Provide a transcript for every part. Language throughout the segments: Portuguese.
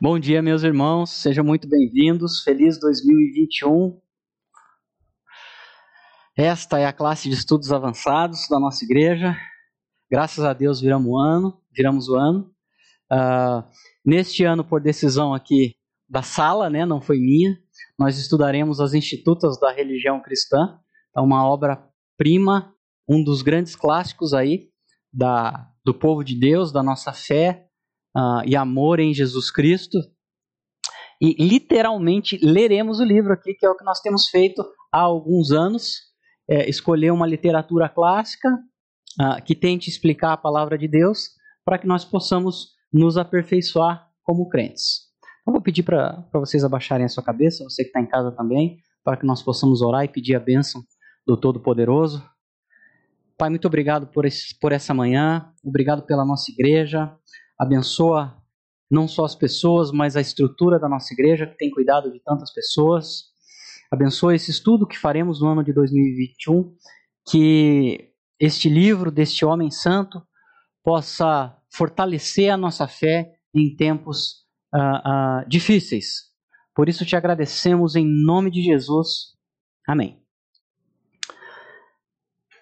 Bom dia, meus irmãos, sejam muito bem-vindos. Feliz 2021. Esta é a classe de estudos avançados da nossa igreja. Graças a Deus viramos o ano, viramos o ano. Uh, neste ano, por decisão aqui da sala, né, não foi minha, nós estudaremos as Institutas da Religião Cristã, é uma obra-prima, um dos grandes clássicos aí da, do povo de Deus, da nossa fé uh, e amor em Jesus Cristo. E literalmente leremos o livro aqui, que é o que nós temos feito há alguns anos, é, escolher uma literatura clássica uh, que tente explicar a palavra de Deus para que nós possamos nos aperfeiçoar como crentes. Eu vou pedir para vocês abaixarem a sua cabeça, você que está em casa também, para que nós possamos orar e pedir a bênção do Todo-Poderoso. Pai, muito obrigado por, esse, por essa manhã, obrigado pela nossa igreja, abençoa não só as pessoas, mas a estrutura da nossa igreja, que tem cuidado de tantas pessoas. Abençoa esse estudo que faremos no ano de 2021, que este livro deste homem santo possa fortalecer a nossa fé em tempos uh, uh, difíceis. Por isso te agradecemos em nome de Jesus. Amém.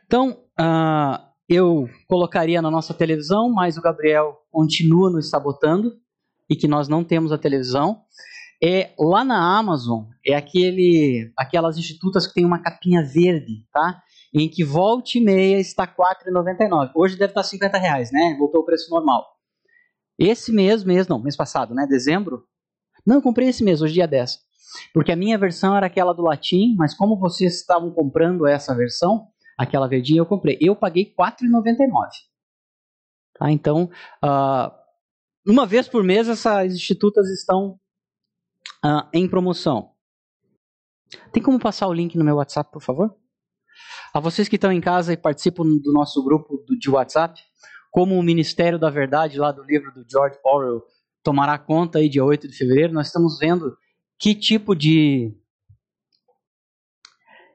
Então, uh, eu colocaria na nossa televisão, mas o Gabriel continua nos sabotando e que nós não temos a televisão. É lá na Amazon é aquele, aquelas institutas que tem uma capinha verde, tá? Em que volta e meia está R$ 4,99. Hoje deve estar 50 reais, né? Voltou o preço normal. Esse mês, mês não, mês passado, né? Dezembro. Não, comprei esse mês, hoje dia 10. Porque a minha versão era aquela do latim, mas como vocês estavam comprando essa versão, aquela verdinha eu comprei. Eu paguei R$4,99. Tá? Então, uh, uma vez por mês essas institutas estão uh, em promoção. Tem como passar o link no meu WhatsApp, por favor? A vocês que estão em casa e participam do nosso grupo de WhatsApp, como o Ministério da Verdade, lá do livro do George Orwell, tomará conta aí dia 8 de fevereiro, nós estamos vendo que tipo de,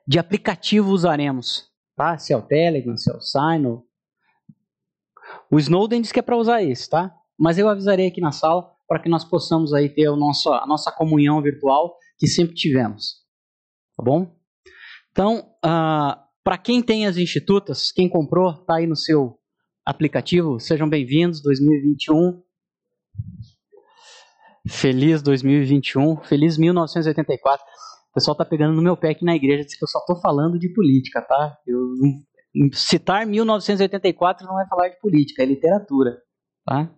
de aplicativo usaremos tá? Se é o Telegram, se é o Signal. O Snowden diz que é para usar esse, tá? Mas eu avisarei aqui na sala para que nós possamos aí ter o nosso, a nossa comunhão virtual que sempre tivemos. Tá bom? Então, uh, ah, para quem tem as institutas, quem comprou, tá aí no seu aplicativo. Sejam bem-vindos, 2021. Feliz 2021, feliz 1984. O pessoal tá pegando no meu pé aqui na igreja, diz que eu só tô falando de política, tá? Eu, citar 1984 não é falar de política, é literatura, tá?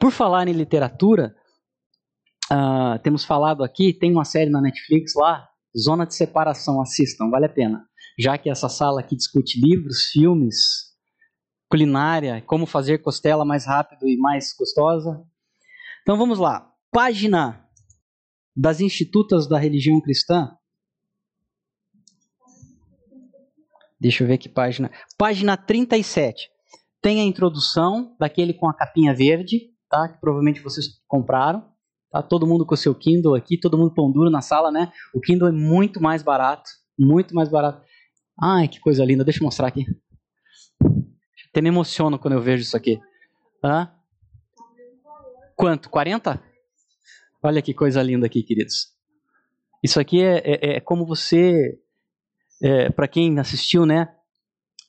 Por falar em literatura, uh, temos falado aqui, tem uma série na Netflix lá, Zona de Separação, assistam, vale a pena. Já que essa sala aqui discute livros, filmes, culinária, como fazer costela mais rápido e mais gostosa. Então vamos lá. Página das institutas da religião cristã. Deixa eu ver que página. Página 37. Tem a introdução daquele com a capinha verde, tá? Que provavelmente vocês compraram. Tá? Todo mundo com o seu Kindle aqui, todo mundo pão duro na sala, né? O Kindle é muito mais barato, muito mais barato. Ai, que coisa linda. Deixa eu mostrar aqui. Até me emociono quando eu vejo isso aqui. Hã? Quanto? 40? Olha que coisa linda aqui, queridos. Isso aqui é, é, é como você, é, para quem assistiu, né?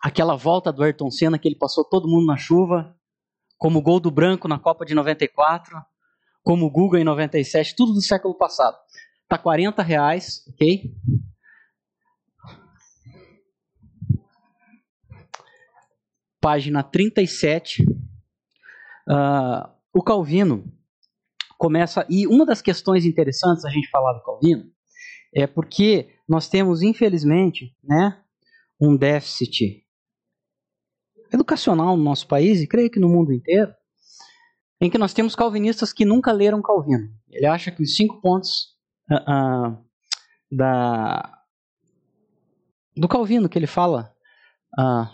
Aquela volta do Ayrton Senna que ele passou todo mundo na chuva, como o gol do Branco na Copa de 94, como o Guga em 97, tudo do século passado. Tá 40 reais, ok? Página 37. Uh, o Calvino começa. E uma das questões interessantes a gente falar do Calvino é porque nós temos, infelizmente, né, um déficit educacional no nosso país, e creio que no mundo inteiro, em que nós temos calvinistas que nunca leram Calvino. Ele acha que os cinco pontos uh, uh, da, do Calvino que ele fala uh,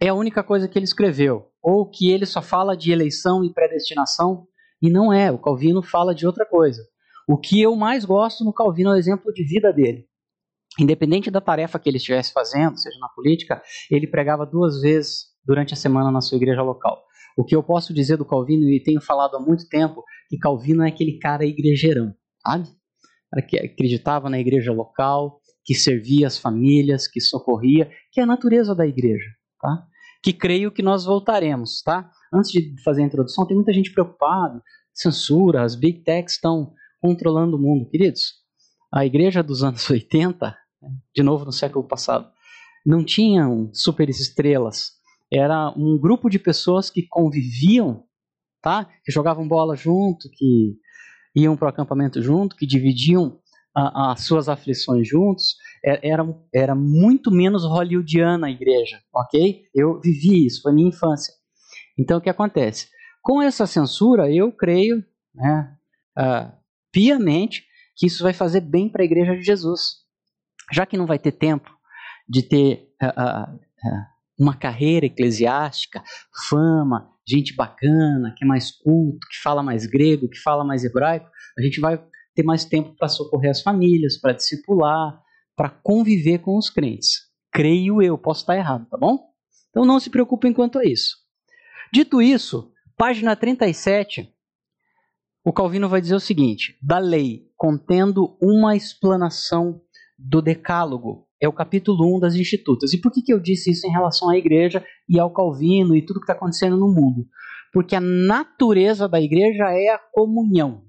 é a única coisa que ele escreveu, ou que ele só fala de eleição e predestinação e não é, o Calvino fala de outra coisa. O que eu mais gosto no Calvino é o exemplo de vida dele. Independente da tarefa que ele estivesse fazendo, seja na política, ele pregava duas vezes durante a semana na sua igreja local. O que eu posso dizer do Calvino, e tenho falado há muito tempo, que Calvino é aquele cara igrejeirão, sabe? Cara que acreditava na igreja local, que servia as famílias, que socorria, que é a natureza da igreja, tá? Que creio que nós voltaremos, tá? Antes de fazer a introdução, tem muita gente preocupada, censura, as big techs estão controlando o mundo. Queridos, a igreja dos anos 80, de novo no século passado, não tinham super estrelas. Era um grupo de pessoas que conviviam, tá? Que jogavam bola junto, que iam para o acampamento junto, que dividiam as suas aflições juntos. É, era, era muito menos hollywoodiana a igreja, ok? Eu vivi isso, foi minha infância. Então o que acontece? Com essa censura, eu creio, né, uh, piamente, que isso vai fazer bem para a igreja de Jesus. Já que não vai ter tempo de ter uh, uh, uma carreira eclesiástica, fama, gente bacana, que é mais culto, que fala mais grego, que fala mais hebraico, a gente vai ter mais tempo para socorrer as famílias, para discipular, para conviver com os crentes. Creio eu, posso estar errado, tá bom? Então não se preocupem quanto a isso. Dito isso, página 37, o Calvino vai dizer o seguinte: da lei contendo uma explanação do decálogo. É o capítulo 1 das Institutas. E por que, que eu disse isso em relação à igreja e ao Calvino e tudo que está acontecendo no mundo? Porque a natureza da igreja é a comunhão.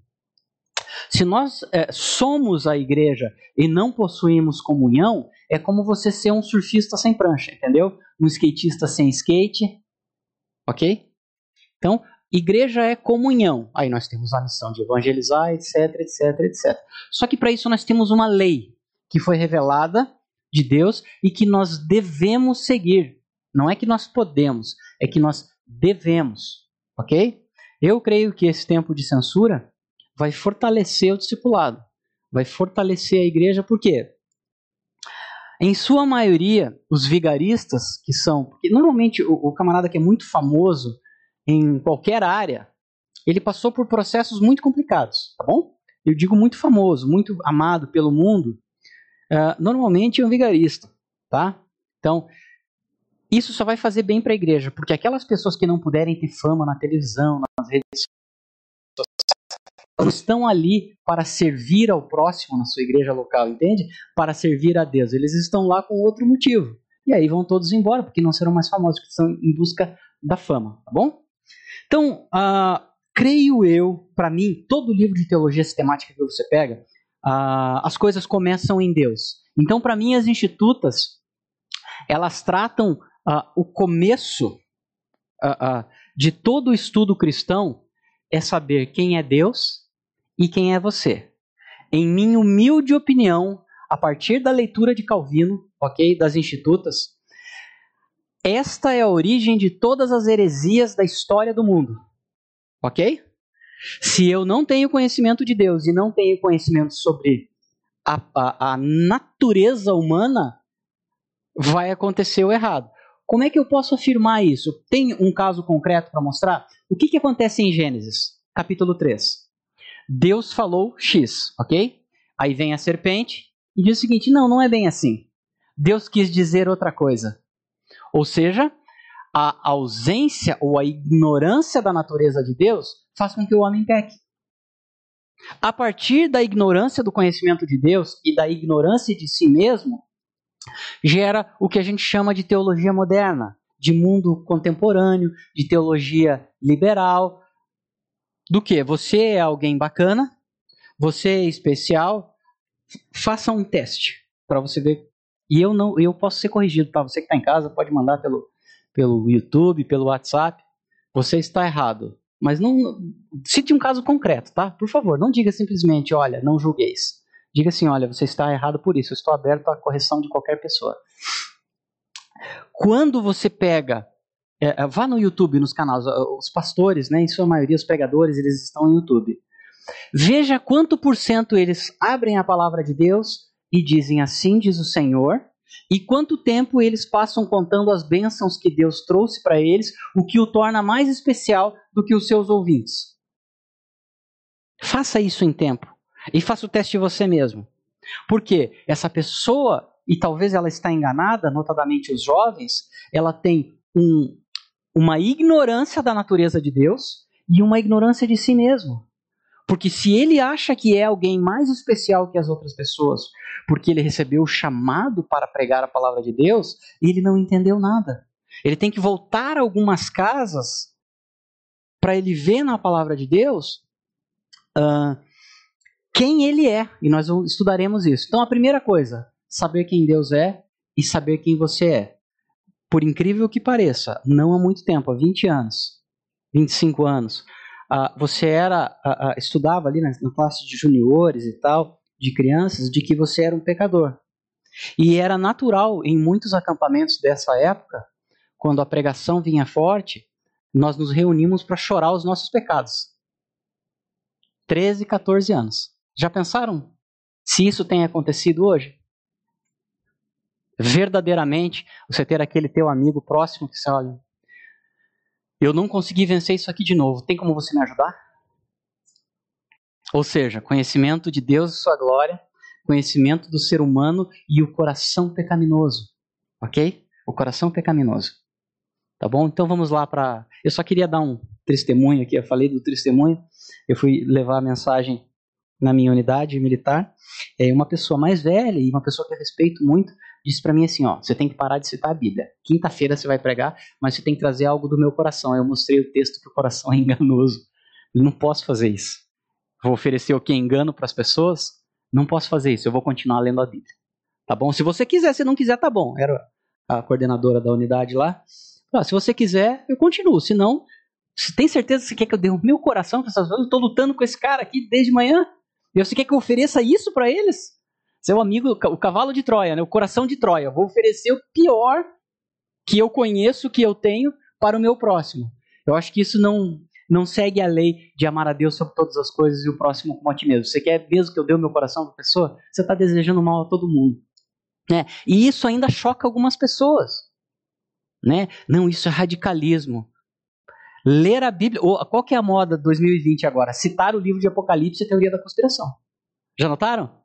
Se nós é, somos a igreja e não possuímos comunhão, é como você ser um surfista sem prancha, entendeu? Um skatista sem skate, ok? Então, igreja é comunhão. Aí nós temos a missão de evangelizar, etc, etc, etc. Só que para isso nós temos uma lei que foi revelada de Deus e que nós devemos seguir. Não é que nós podemos, é que nós devemos, ok? Eu creio que esse tempo de censura vai fortalecer o discipulado, vai fortalecer a igreja, por quê? Em sua maioria, os vigaristas, que são. Porque normalmente o, o camarada que é muito famoso em qualquer área, ele passou por processos muito complicados, tá bom? Eu digo muito famoso, muito amado pelo mundo, uh, normalmente é um vigarista, tá? Então, isso só vai fazer bem para a igreja, porque aquelas pessoas que não puderem ter fama na televisão, nas redes estão ali para servir ao próximo na sua igreja local, entende? Para servir a Deus. Eles estão lá com outro motivo. E aí vão todos embora, porque não serão mais famosos, porque estão em busca da fama, tá bom? Então, uh, creio eu, para mim, todo livro de teologia sistemática que você pega, uh, as coisas começam em Deus. Então, para mim, as institutas, elas tratam uh, o começo de todo o estudo cristão é saber quem é Deus e quem é você. Em minha humilde opinião, a partir da leitura de Calvino, ok, das institutas, esta é a origem de todas as heresias da história do mundo, ok? Se eu não tenho conhecimento de Deus e não tenho conhecimento sobre a, a, a natureza humana, vai acontecer o errado. Como é que eu posso afirmar isso? Tem um caso concreto para mostrar? O que, que acontece em Gênesis, capítulo 3? Deus falou X, ok? Aí vem a serpente e diz o seguinte: não, não é bem assim. Deus quis dizer outra coisa. Ou seja, a ausência ou a ignorância da natureza de Deus faz com que o homem peque. A partir da ignorância do conhecimento de Deus e da ignorância de si mesmo, gera o que a gente chama de teologia moderna, de mundo contemporâneo, de teologia liberal. Do que? Você é alguém bacana, você é especial, faça um teste para você ver. E eu não, eu posso ser corrigido, tá? Você que está em casa pode mandar pelo pelo YouTube, pelo WhatsApp, você está errado. Mas não cite um caso concreto, tá? Por favor, não diga simplesmente, olha, não julgueis. Diga assim, olha, você está errado por isso. Eu estou aberto à correção de qualquer pessoa. Quando você pega, é, é vá no YouTube, nos canais, os pastores, né, em sua maioria os pregadores, eles estão no YouTube. Veja quanto por cento eles abrem a palavra de Deus e dizem assim diz o Senhor, e quanto tempo eles passam contando as bênçãos que Deus trouxe para eles, o que o torna mais especial do que os seus ouvintes. Faça isso em tempo. E faça o teste você mesmo. Porque essa pessoa, e talvez ela está enganada, notadamente os jovens, ela tem um, uma ignorância da natureza de Deus e uma ignorância de si mesmo. Porque se ele acha que é alguém mais especial que as outras pessoas, porque ele recebeu o chamado para pregar a palavra de Deus, ele não entendeu nada. Ele tem que voltar a algumas casas para ele ver na palavra de Deus uh, quem ele é. E nós estudaremos isso. Então, a primeira coisa, saber quem Deus é e saber quem você é. Por incrível que pareça, não há muito tempo, há 20 anos, 25 anos, uh, você era uh, estudava ali na classe de juniores e tal, de crianças, de que você era um pecador. E era natural em muitos acampamentos dessa época, quando a pregação vinha forte, nós nos reunimos para chorar os nossos pecados. 13, 14 anos. Já pensaram se isso tem acontecido hoje? Verdadeiramente, você ter aquele teu amigo próximo que você olha, eu não consegui vencer isso aqui de novo, tem como você me ajudar? Ou seja, conhecimento de Deus e sua glória, conhecimento do ser humano e o coração pecaminoso. Ok? O coração pecaminoso. Tá bom? Então vamos lá para. Eu só queria dar um testemunho aqui. Eu falei do testemunho. Eu fui levar a mensagem na minha unidade militar. É, uma pessoa mais velha e uma pessoa que eu respeito muito disse para mim assim: ó, você tem que parar de citar a Bíblia. Quinta-feira você vai pregar, mas você tem que trazer algo do meu coração. Eu mostrei o texto que o coração é enganoso. Eu não posso fazer isso. Vou oferecer o que engano para as pessoas? Não posso fazer isso. Eu vou continuar lendo a Bíblia. Tá bom? Se você quiser, se não quiser, tá bom. Era a coordenadora da unidade lá. Ah, se você quiser, eu continuo. Se não, se tem certeza que você quer que eu dê o meu coração para essas pessoas, eu estou lutando com esse cara aqui desde manhã. E você quer que eu ofereça isso para eles? Seu amigo, o cavalo de Troia, né? o coração de Troia. Vou oferecer o pior que eu conheço, que eu tenho, para o meu próximo. Eu acho que isso não, não segue a lei de amar a Deus sobre todas as coisas e o próximo como a ti mesmo. Você quer mesmo que eu dê o meu coração para a pessoa? Você está desejando mal a todo mundo. Né? E isso ainda choca algumas pessoas né? Não, isso é radicalismo. Ler a Bíblia, ou, qual que é a moda 2020 agora? Citar o livro de Apocalipse e a teoria da conspiração. Já notaram?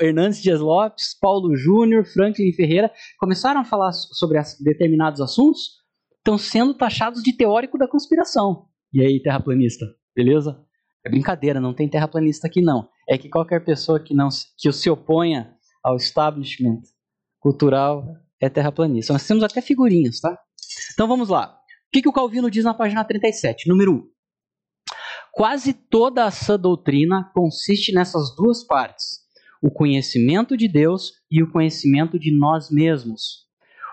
Hernandes Dias Lopes, Paulo Júnior, Franklin Ferreira começaram a falar sobre determinados assuntos, estão sendo taxados de teórico da conspiração. E aí, terraplanista, beleza? É brincadeira, não tem terraplanista aqui não. É que qualquer pessoa que não que se oponha ao establishment cultural é terraplanista. Nós temos até figurinhas, tá? Então vamos lá. O que, que o Calvino diz na página 37? Número 1. Quase toda a sã doutrina consiste nessas duas partes: o conhecimento de Deus e o conhecimento de nós mesmos.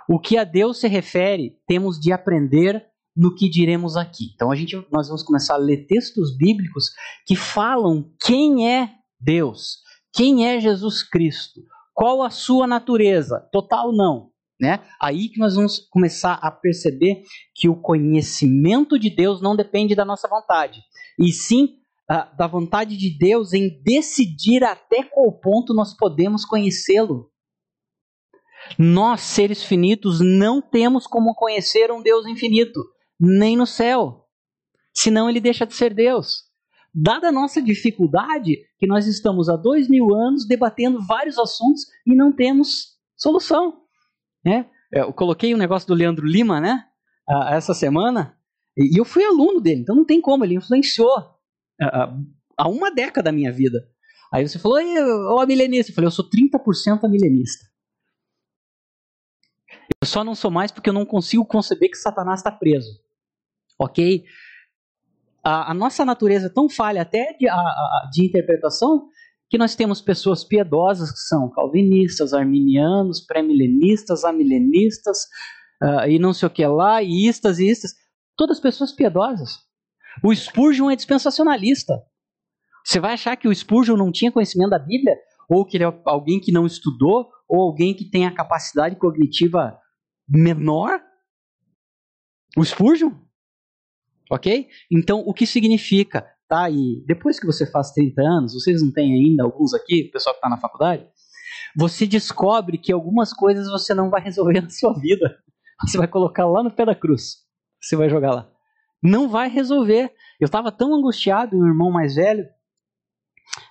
O que a Deus se refere, temos de aprender no que diremos aqui. Então a gente, nós vamos começar a ler textos bíblicos que falam quem é Deus, quem é Jesus Cristo, qual a sua natureza, total não, né? Aí que nós vamos começar a perceber que o conhecimento de Deus não depende da nossa vontade, e sim uh, da vontade de Deus em decidir até qual ponto nós podemos conhecê-lo. Nós, seres finitos, não temos como conhecer um Deus infinito, nem no céu, senão ele deixa de ser Deus. Dada a nossa dificuldade, que nós estamos há dois mil anos debatendo vários assuntos e não temos solução. Né? É, eu coloquei um negócio do Leandro Lima, né? essa semana, e eu fui aluno dele, então não tem como, ele influenciou há uma década da minha vida. Aí você falou, ô milenista, eu falei, eu sou 30% milenista. Eu só não sou mais porque eu não consigo conceber que Satanás está preso. Ok? A, a, nossa natureza é tão falha até de, a, a, de interpretação que nós temos pessoas piedosas que são calvinistas, arminianos, pré-milenistas, amilenistas, uh, e não sei o que lá, e istas e istas, todas pessoas piedosas. O Spurgeon é dispensacionalista. Você vai achar que o Spurgeon não tinha conhecimento da Bíblia? Ou que ele é alguém que não estudou? Ou alguém que tem a capacidade cognitiva menor? O Spurgeon? Ok? Então, o que significa? Tá? E depois que você faz 30 anos, vocês não têm ainda, alguns aqui, o pessoal que está na faculdade, você descobre que algumas coisas você não vai resolver na sua vida. Você vai colocar lá no pé da cruz. Você vai jogar lá. Não vai resolver. Eu estava tão angustiado, um irmão mais velho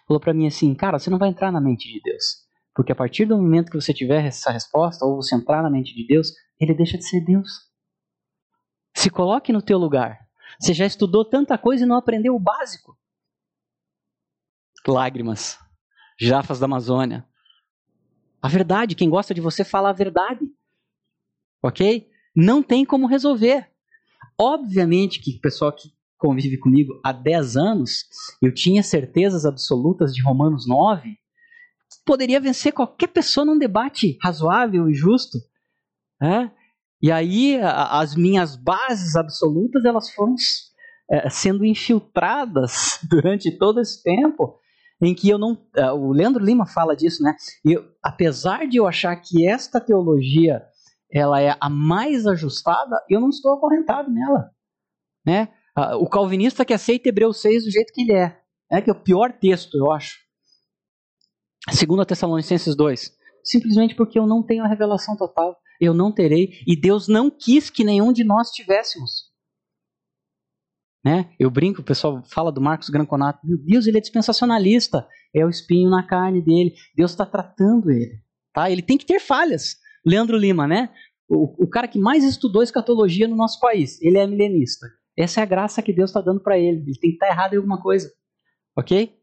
falou para mim assim: Cara, você não vai entrar na mente de Deus. Porque a partir do momento que você tiver essa resposta, ou você entrar na mente de Deus, ele deixa de ser Deus. Se coloque no teu lugar. Você já estudou tanta coisa e não aprendeu o básico. Lágrimas. Jafas da Amazônia. A verdade, quem gosta de você fala a verdade. Ok? Não tem como resolver. Obviamente que o pessoal que convive comigo há 10 anos, eu tinha certezas absolutas de Romanos 9, poderia vencer qualquer pessoa num debate razoável e justo. É? E aí a, as minhas bases absolutas elas foram é, sendo infiltradas durante todo esse tempo em que eu não. É, o Leandro Lima fala disso, né? Eu, apesar de eu achar que esta teologia ela é a mais ajustada, eu não estou acorrentado nela, né? O calvinista que aceita Hebreus 6 do jeito que ele é, é que é o pior texto, eu acho. Segundo Tessalonicenses 2, simplesmente porque eu não tenho a revelação total eu não terei, e Deus não quis que nenhum de nós tivéssemos. Né? Eu brinco, o pessoal fala do Marcos Granconato, meu Deus, ele é dispensacionalista, é o espinho na carne dele, Deus está tratando ele. Tá? Ele tem que ter falhas. Leandro Lima, né? O, o cara que mais estudou escatologia no nosso país, ele é milenista. Essa é a graça que Deus está dando para ele. Ele tem que estar tá errado em alguma coisa. Ok?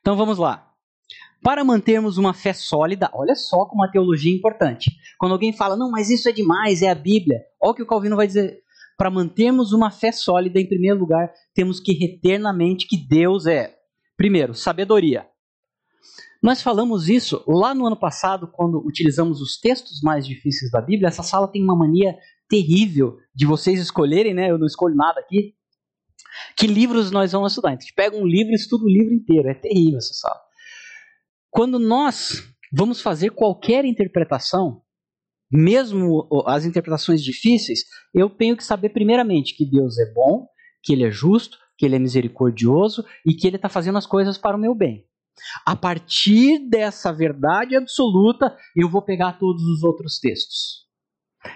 Então vamos lá. Para mantermos uma fé sólida, olha só como a teologia é importante. Quando alguém fala, não, mas isso é demais, é a Bíblia. Olha o que o Calvino vai dizer. Para mantermos uma fé sólida, em primeiro lugar, temos que reter na mente que Deus é, primeiro, sabedoria. Nós falamos isso lá no ano passado, quando utilizamos os textos mais difíceis da Bíblia. Essa sala tem uma mania terrível de vocês escolherem, né? Eu não escolho nada aqui. Que livros nós vamos estudar? Então, a gente pega um livro e estuda o livro inteiro. É terrível essa sala. Quando nós vamos fazer qualquer interpretação, mesmo as interpretações difíceis, eu tenho que saber primeiramente que Deus é bom, que Ele é justo, que Ele é misericordioso e que Ele está fazendo as coisas para o meu bem. A partir dessa verdade absoluta, eu vou pegar todos os outros textos.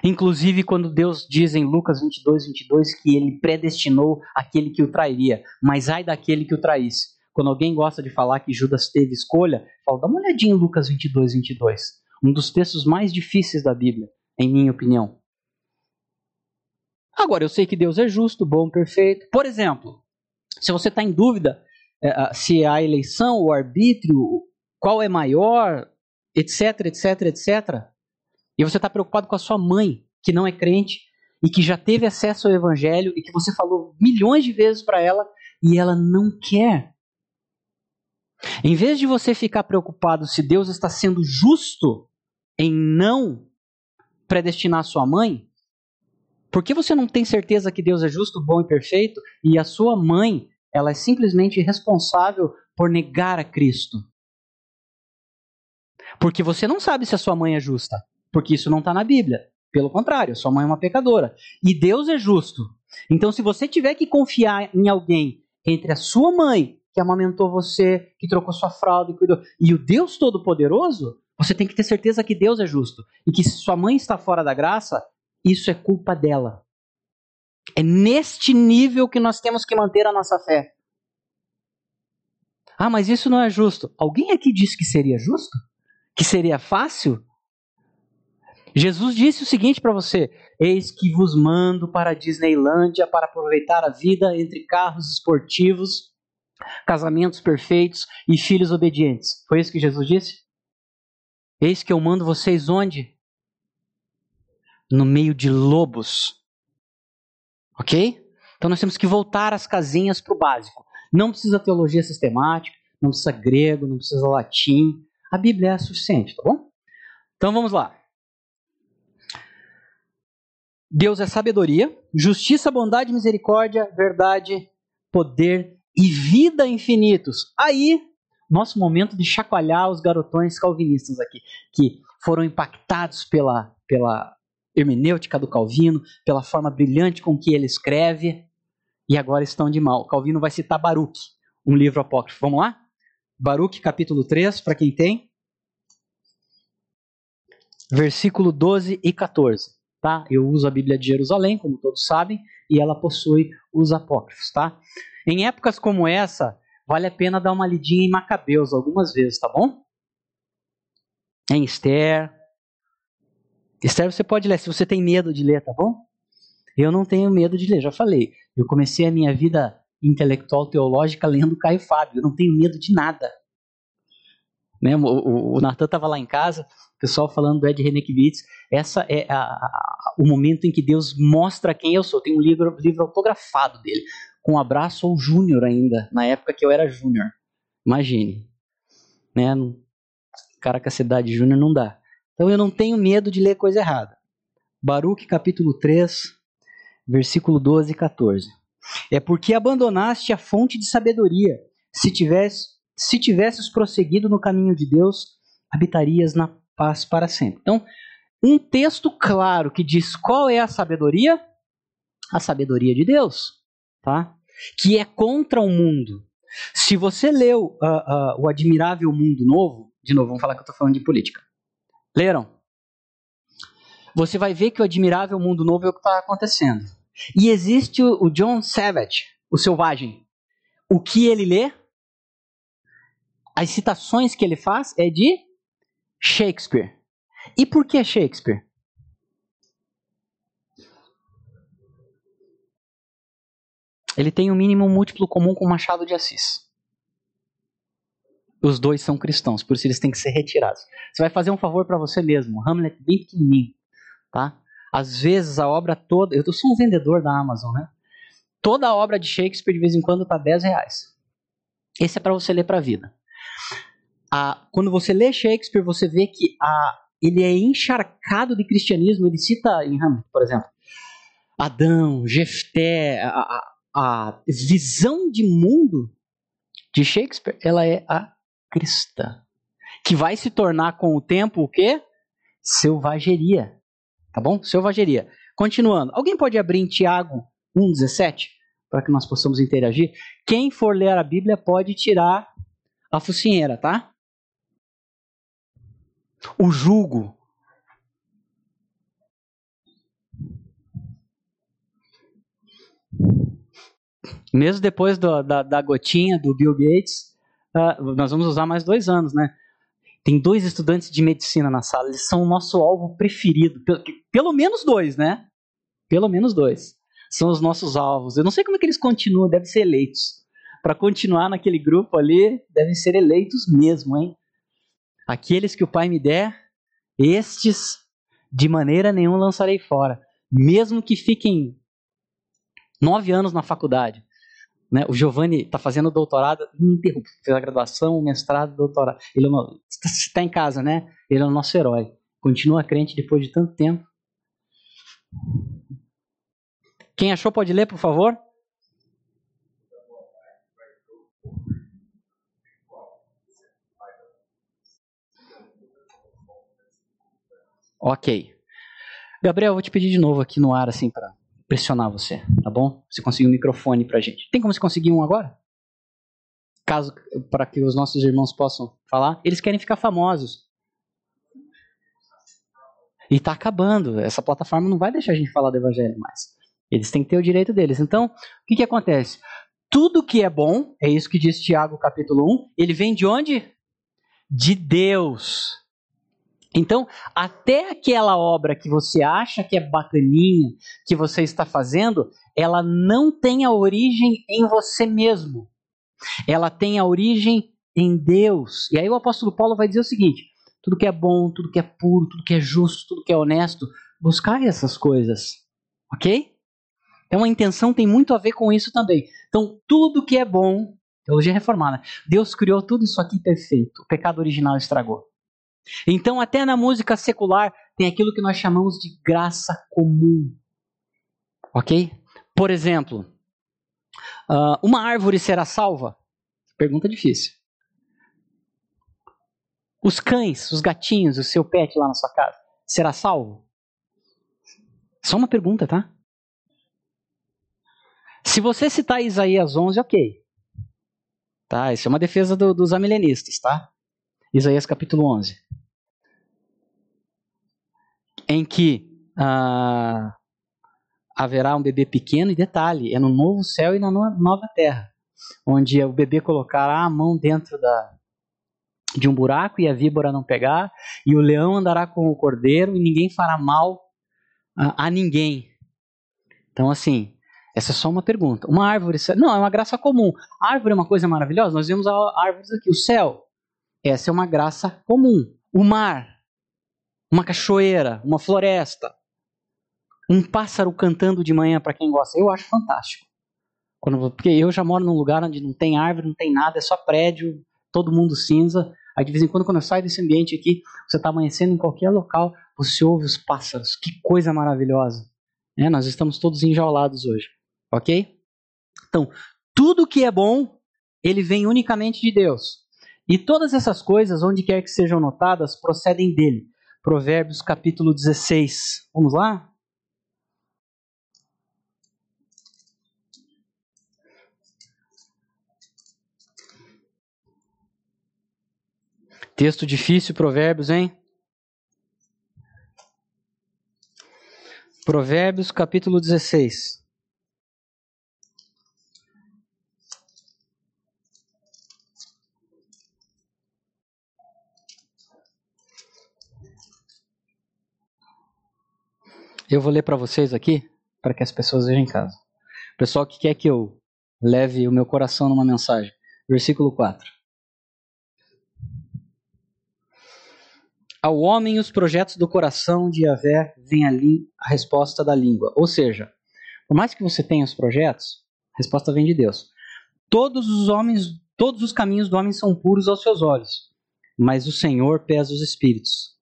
Inclusive, quando Deus diz em Lucas 22, 22 que Ele predestinou aquele que o trairia, mas ai daquele que o traísse. Quando alguém gosta de falar que Judas teve escolha, fala, dá uma olhadinha em Lucas 22, 22. Um dos textos mais difíceis da Bíblia, em minha opinião. Agora, eu sei que Deus é justo, bom, perfeito. Por exemplo, se você está em dúvida é, se a eleição, o arbítrio, qual é maior, etc, etc, etc, e você está preocupado com a sua mãe, que não é crente, e que já teve acesso ao evangelho, e que você falou milhões de vezes para ela, e ela não quer em vez de você ficar preocupado se Deus está sendo justo em não predestinar sua mãe, por que você não tem certeza que Deus é justo, bom e perfeito e a sua mãe, ela é simplesmente responsável por negar a Cristo? Porque você não sabe se a sua mãe é justa, porque isso não está na Bíblia. Pelo contrário, sua mãe é uma pecadora. E Deus é justo. Então, se você tiver que confiar em alguém entre a sua mãe que amamentou você, que trocou sua fralda e cuidou. E o Deus Todo-Poderoso, você tem que ter certeza que Deus é justo. E que se sua mãe está fora da graça, isso é culpa dela. É neste nível que nós temos que manter a nossa fé. Ah, mas isso não é justo. Alguém aqui disse que seria justo? Que seria fácil? Jesus disse o seguinte para você: Eis que vos mando para a Disneylândia para aproveitar a vida entre carros esportivos casamentos perfeitos e filhos obedientes. Foi isso que Jesus disse? Eis que eu mando vocês onde? No meio de lobos. Ok? Então nós temos que voltar as casinhas para o básico. Não precisa teologia sistemática, não precisa grego, não precisa latim. A Bíblia é suficiente, tá bom? Então vamos lá. Deus é sabedoria, justiça, bondade, misericórdia, verdade, poder e vida infinitos. Aí, nosso momento de chacoalhar os garotões calvinistas aqui, que foram impactados pela, pela hermenêutica do Calvino, pela forma brilhante com que ele escreve, e agora estão de mal. Calvino vai citar Baruch, um livro apócrifo. Vamos lá? Baruch, capítulo 3, para quem tem. Versículo 12 e 14. Tá? Eu uso a Bíblia de Jerusalém, como todos sabem, e ela possui os apócrifos. Tá? Em épocas como essa, vale a pena dar uma lidinha em Macabeus algumas vezes, tá bom? Em Esther. Esther você pode ler se você tem medo de ler, tá bom? Eu não tenho medo de ler, já falei. Eu comecei a minha vida intelectual teológica lendo Caio Fábio. Eu não tenho medo de nada. Né? O, o, o Natan estava lá em casa, o pessoal falando do Ed Renekiewicz. Essa é a, a, o momento em que Deus mostra quem eu sou. Tem um livro, livro autografado dele, com um abraço ao Júnior ainda, na época que eu era Júnior. Imagine. Né? Cara com a cidade Júnior não dá. Então eu não tenho medo de ler coisa errada. Baruque capítulo 3, versículo 12 e 14. É porque abandonaste a fonte de sabedoria. Se tivesse, se tivesses prosseguido no caminho de Deus, habitarias na paz para sempre. Então, um texto claro que diz qual é a sabedoria? A sabedoria de Deus, tá? Que é contra o mundo. Se você leu uh, uh, o Admirável Mundo Novo, de novo, vamos falar que eu estou falando de política. Leram? Você vai ver que o Admirável Mundo Novo é o que está acontecendo. E existe o, o John Savage, o selvagem. O que ele lê? As citações que ele faz é de Shakespeare. E por que Shakespeare? Ele tem um mínimo múltiplo comum com Machado de Assis. Os dois são cristãos, por isso eles têm que ser retirados. Você vai fazer um favor para você mesmo. Hamlet bem pequenininho, tá? Às vezes a obra toda, eu sou um vendedor da Amazon, né? Toda a obra de Shakespeare de vez em quando tá 10 reais. Esse é para você ler para a vida. Ah, quando você lê Shakespeare, você vê que ele é encharcado de cristianismo. Ele cita em Hamlet, por exemplo, Adão, Jefté, a, a, a visão de mundo de Shakespeare, ela é a cristã, que vai se tornar com o tempo o quê? Selvageria. Tá bom? Selvageria. Continuando. Alguém pode abrir em Tiago 1,17? Para que nós possamos interagir. Quem for ler a Bíblia pode tirar a focinheira, tá? O jugo. Mesmo depois do, da, da gotinha do Bill Gates, uh, nós vamos usar mais dois anos, né? Tem dois estudantes de medicina na sala, eles são o nosso alvo preferido. Pelo, pelo menos dois, né? Pelo menos dois. São os nossos alvos. Eu não sei como é que eles continuam, devem ser eleitos. Para continuar naquele grupo ali, devem ser eleitos mesmo, hein? Aqueles que o Pai me der, estes de maneira nenhuma lançarei fora. Mesmo que fiquem nove anos na faculdade. Né? O Giovanni está fazendo doutorado ininterrupto, fez a graduação, mestrado, doutorado. Ele é está em casa, né? Ele é o nosso herói. Continua crente depois de tanto tempo. Quem achou pode ler, por favor? Ok. Gabriel, vou te pedir de novo aqui no ar, assim, para pressionar você, tá bom? Você conseguir um microfone pra gente. Tem como você conseguir um agora? Caso para que os nossos irmãos possam falar, eles querem ficar famosos. E tá acabando. Essa plataforma não vai deixar a gente falar do evangelho mais. Eles têm que ter o direito deles. Então, o que, que acontece? Tudo que é bom, é isso que diz Tiago capítulo 1, ele vem de onde? De Deus. Então, até aquela obra que você acha que é bacaninha, que você está fazendo, ela não tem a origem em você mesmo. Ela tem a origem em Deus. E aí o apóstolo Paulo vai dizer o seguinte: tudo que é bom, tudo que é puro, tudo que é justo, tudo que é honesto, buscar essas coisas. Ok? Então a intenção tem muito a ver com isso também. Então, tudo que é bom, teologia reformada, Deus criou tudo isso aqui perfeito. O pecado original estragou. Então, até na música secular, tem aquilo que nós chamamos de graça comum. Ok? Por exemplo, uh, uma árvore será salva? Pergunta difícil. Os cães, os gatinhos, o seu pet lá na sua casa, será salvo? Só uma pergunta, tá? Se você citar Isaías 11, ok. Tá? Isso é uma defesa do, dos amilenistas, tá? Isaías capítulo 11 em que ah, haverá um bebê pequeno, e detalhe, é no novo céu e na nova terra, onde o bebê colocará a mão dentro da, de um buraco e a víbora não pegar, e o leão andará com o cordeiro e ninguém fará mal a, a ninguém. Então, assim, essa é só uma pergunta. Uma árvore, não, é uma graça comum. A árvore é uma coisa maravilhosa. Nós vemos árvores aqui, o céu. Essa é uma graça comum. O mar, uma cachoeira, uma floresta, um pássaro cantando de manhã para quem gosta. Eu acho fantástico. Quando, porque eu já moro num lugar onde não tem árvore, não tem nada, é só prédio, todo mundo cinza. Aí de vez em quando, quando eu saio desse ambiente aqui, você está amanhecendo em qualquer local, você ouve os pássaros. Que coisa maravilhosa. É, nós estamos todos enjaulados hoje. Ok? Então, tudo que é bom, ele vem unicamente de Deus. E todas essas coisas, onde quer que sejam notadas, procedem dele. Provérbios capítulo 16. Vamos lá? Texto difícil, Provérbios, hein? Provérbios capítulo 16. Eu vou ler para vocês aqui, para que as pessoas vejam em casa. O pessoal que quer que eu leve o meu coração numa mensagem. Versículo 4. Ao homem os projetos do coração de Yahvé vem ali a resposta da língua. Ou seja, por mais que você tenha os projetos, a resposta vem de Deus. Todos os homens, todos os caminhos do homem são puros aos seus olhos, mas o Senhor pesa os espíritos.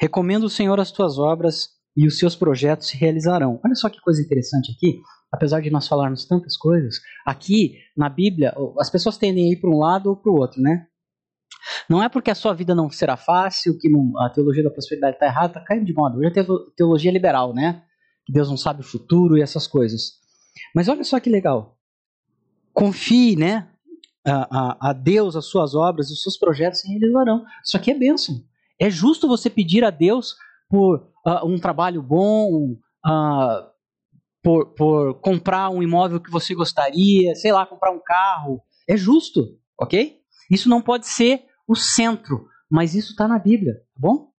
Recomendo o Senhor as tuas obras e os seus projetos se realizarão. Olha só que coisa interessante aqui. Apesar de nós falarmos tantas coisas, aqui na Bíblia as pessoas tendem a ir para um lado ou para o outro, né? Não é porque a sua vida não será fácil, que não, a teologia da prosperidade está errada, está caindo de moda. Hoje é teologia liberal, né? Que Deus não sabe o futuro e essas coisas. Mas olha só que legal. Confie, né? A, a, a Deus, as suas obras, os seus projetos se realizarão. Isso aqui é bênção. É justo você pedir a Deus por uh, um trabalho bom, uh, por, por comprar um imóvel que você gostaria, sei lá, comprar um carro. É justo, ok? Isso não pode ser o centro, mas isso está na Bíblia, tá bom?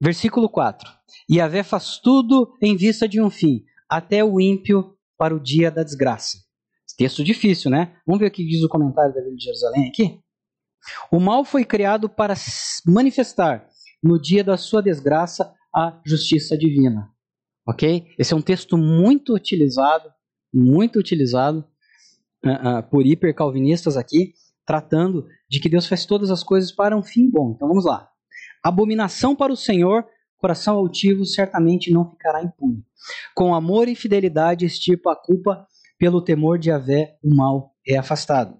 Versículo 4. E Yahvé faz tudo em vista de um fim, até o ímpio para o dia da desgraça. Texto difícil, né? Vamos ver o que diz o comentário da Bíblia de Jerusalém aqui? O mal foi criado para manifestar, no dia da sua desgraça, a justiça divina. Ok? Esse é um texto muito utilizado muito utilizado uh, uh, por hipercalvinistas aqui, tratando de que Deus faz todas as coisas para um fim bom. Então vamos lá. Abominação para o Senhor, coração altivo certamente não ficará impune. Com amor e fidelidade extirpa a culpa, pelo temor de Yahvé o mal é afastado.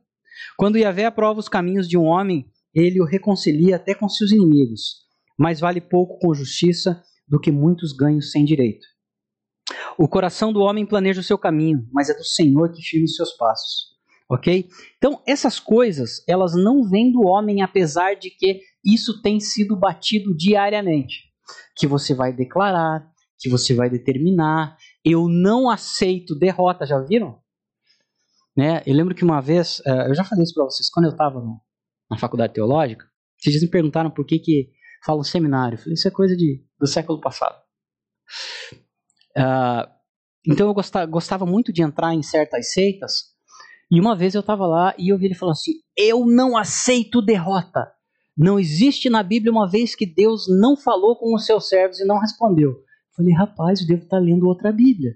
Quando Yahvé aprova os caminhos de um homem, ele o reconcilia até com seus inimigos. Mais vale pouco com justiça do que muitos ganhos sem direito. O coração do homem planeja o seu caminho, mas é do Senhor que firma os seus passos. Ok? Então, essas coisas, elas não vêm do homem, apesar de que isso tem sido batido diariamente. Que você vai declarar, que você vai determinar. Eu não aceito derrota, já viram? Né? Eu lembro que uma vez, uh, eu já falei isso para vocês, quando eu estava na faculdade teológica, vocês me perguntaram por que, que falo seminário. Eu falei, isso é coisa de, do século passado. Uh, então eu gostava, gostava, muito de entrar em certas seitas. E uma vez eu estava lá e eu vi ele falando assim: Eu não aceito derrota. Não existe na Bíblia uma vez que Deus não falou com os seus servos e não respondeu. Eu falei, rapaz, eu devo estar lendo outra Bíblia.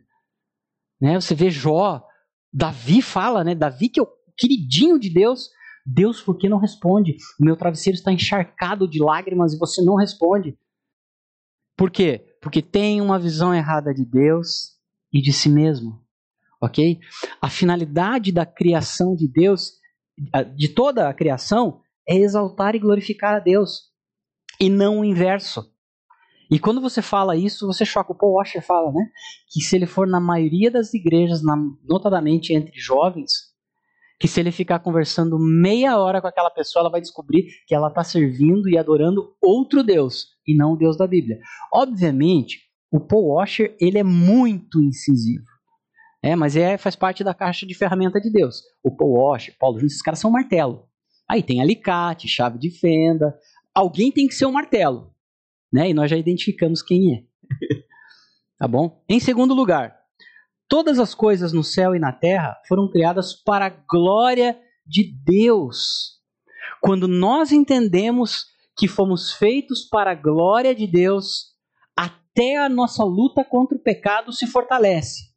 Né? Você vê Jó, Davi fala, né? Davi, que é o queridinho de Deus. Deus, por que não responde? O meu travesseiro está encharcado de lágrimas e você não responde. Por quê? Porque tem uma visão errada de Deus e de si mesmo. Ok? A finalidade da criação de Deus, de toda a criação, é exaltar e glorificar a Deus. E não o inverso. E quando você fala isso, você choca. O Paul Washer fala, né? Que se ele for na maioria das igrejas, notadamente entre jovens, que se ele ficar conversando meia hora com aquela pessoa, ela vai descobrir que ela está servindo e adorando outro Deus e não o Deus da Bíblia. Obviamente, o Paul Washer ele é muito incisivo. É, mas é, faz parte da caixa de ferramenta de Deus. O Paul Washer, Paulo Júnior, esses caras são martelo. Aí tem alicate, chave de fenda. Alguém tem que ser o um martelo. Né? E nós já identificamos quem é. tá bom? Em segundo lugar, todas as coisas no céu e na terra foram criadas para a glória de Deus. Quando nós entendemos que fomos feitos para a glória de Deus, até a nossa luta contra o pecado se fortalece.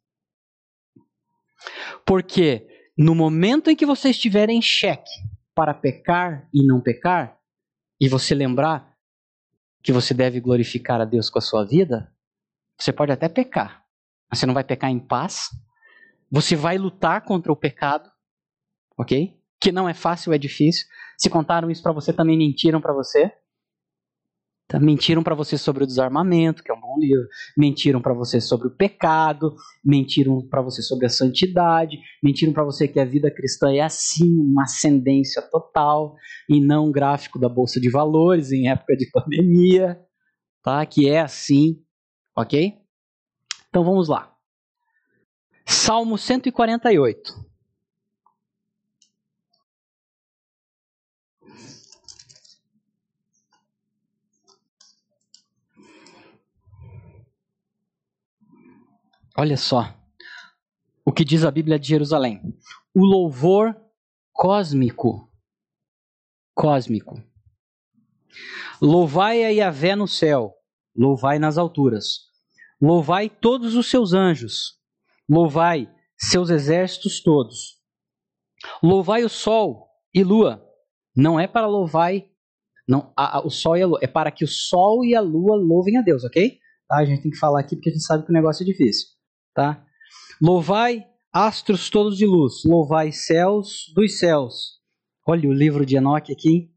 Porque no momento em que você estiver em xeque para pecar e não pecar, e você lembrar que você deve glorificar a Deus com a sua vida, você pode até pecar, mas você não vai pecar em paz. Você vai lutar contra o pecado, ok? Que não é fácil, é difícil. Se contaram isso para você, também mentiram para você. Tá, mentiram para você sobre o desarmamento, que é um bom livro. Mentiram para você sobre o pecado. Mentiram para você sobre a santidade. Mentiram para você que a vida cristã é assim, uma ascendência total e não um gráfico da bolsa de valores em época de pandemia, tá? Que é assim, ok? Então vamos lá. Salmo 148. Olha só o que diz a Bíblia de Jerusalém. O louvor cósmico. Cósmico. Louvai a Yahvé no céu, louvai nas alturas. Louvai todos os seus anjos, louvai seus exércitos todos. Louvai o sol e lua. Não é para louvai, não, a, a, o sol e a lua, é para que o sol e a lua louvem a Deus, ok? Tá, a gente tem que falar aqui porque a gente sabe que o negócio é difícil tá? Louvai astros todos de luz, louvai céus dos céus. Olha o livro de Enoque aqui.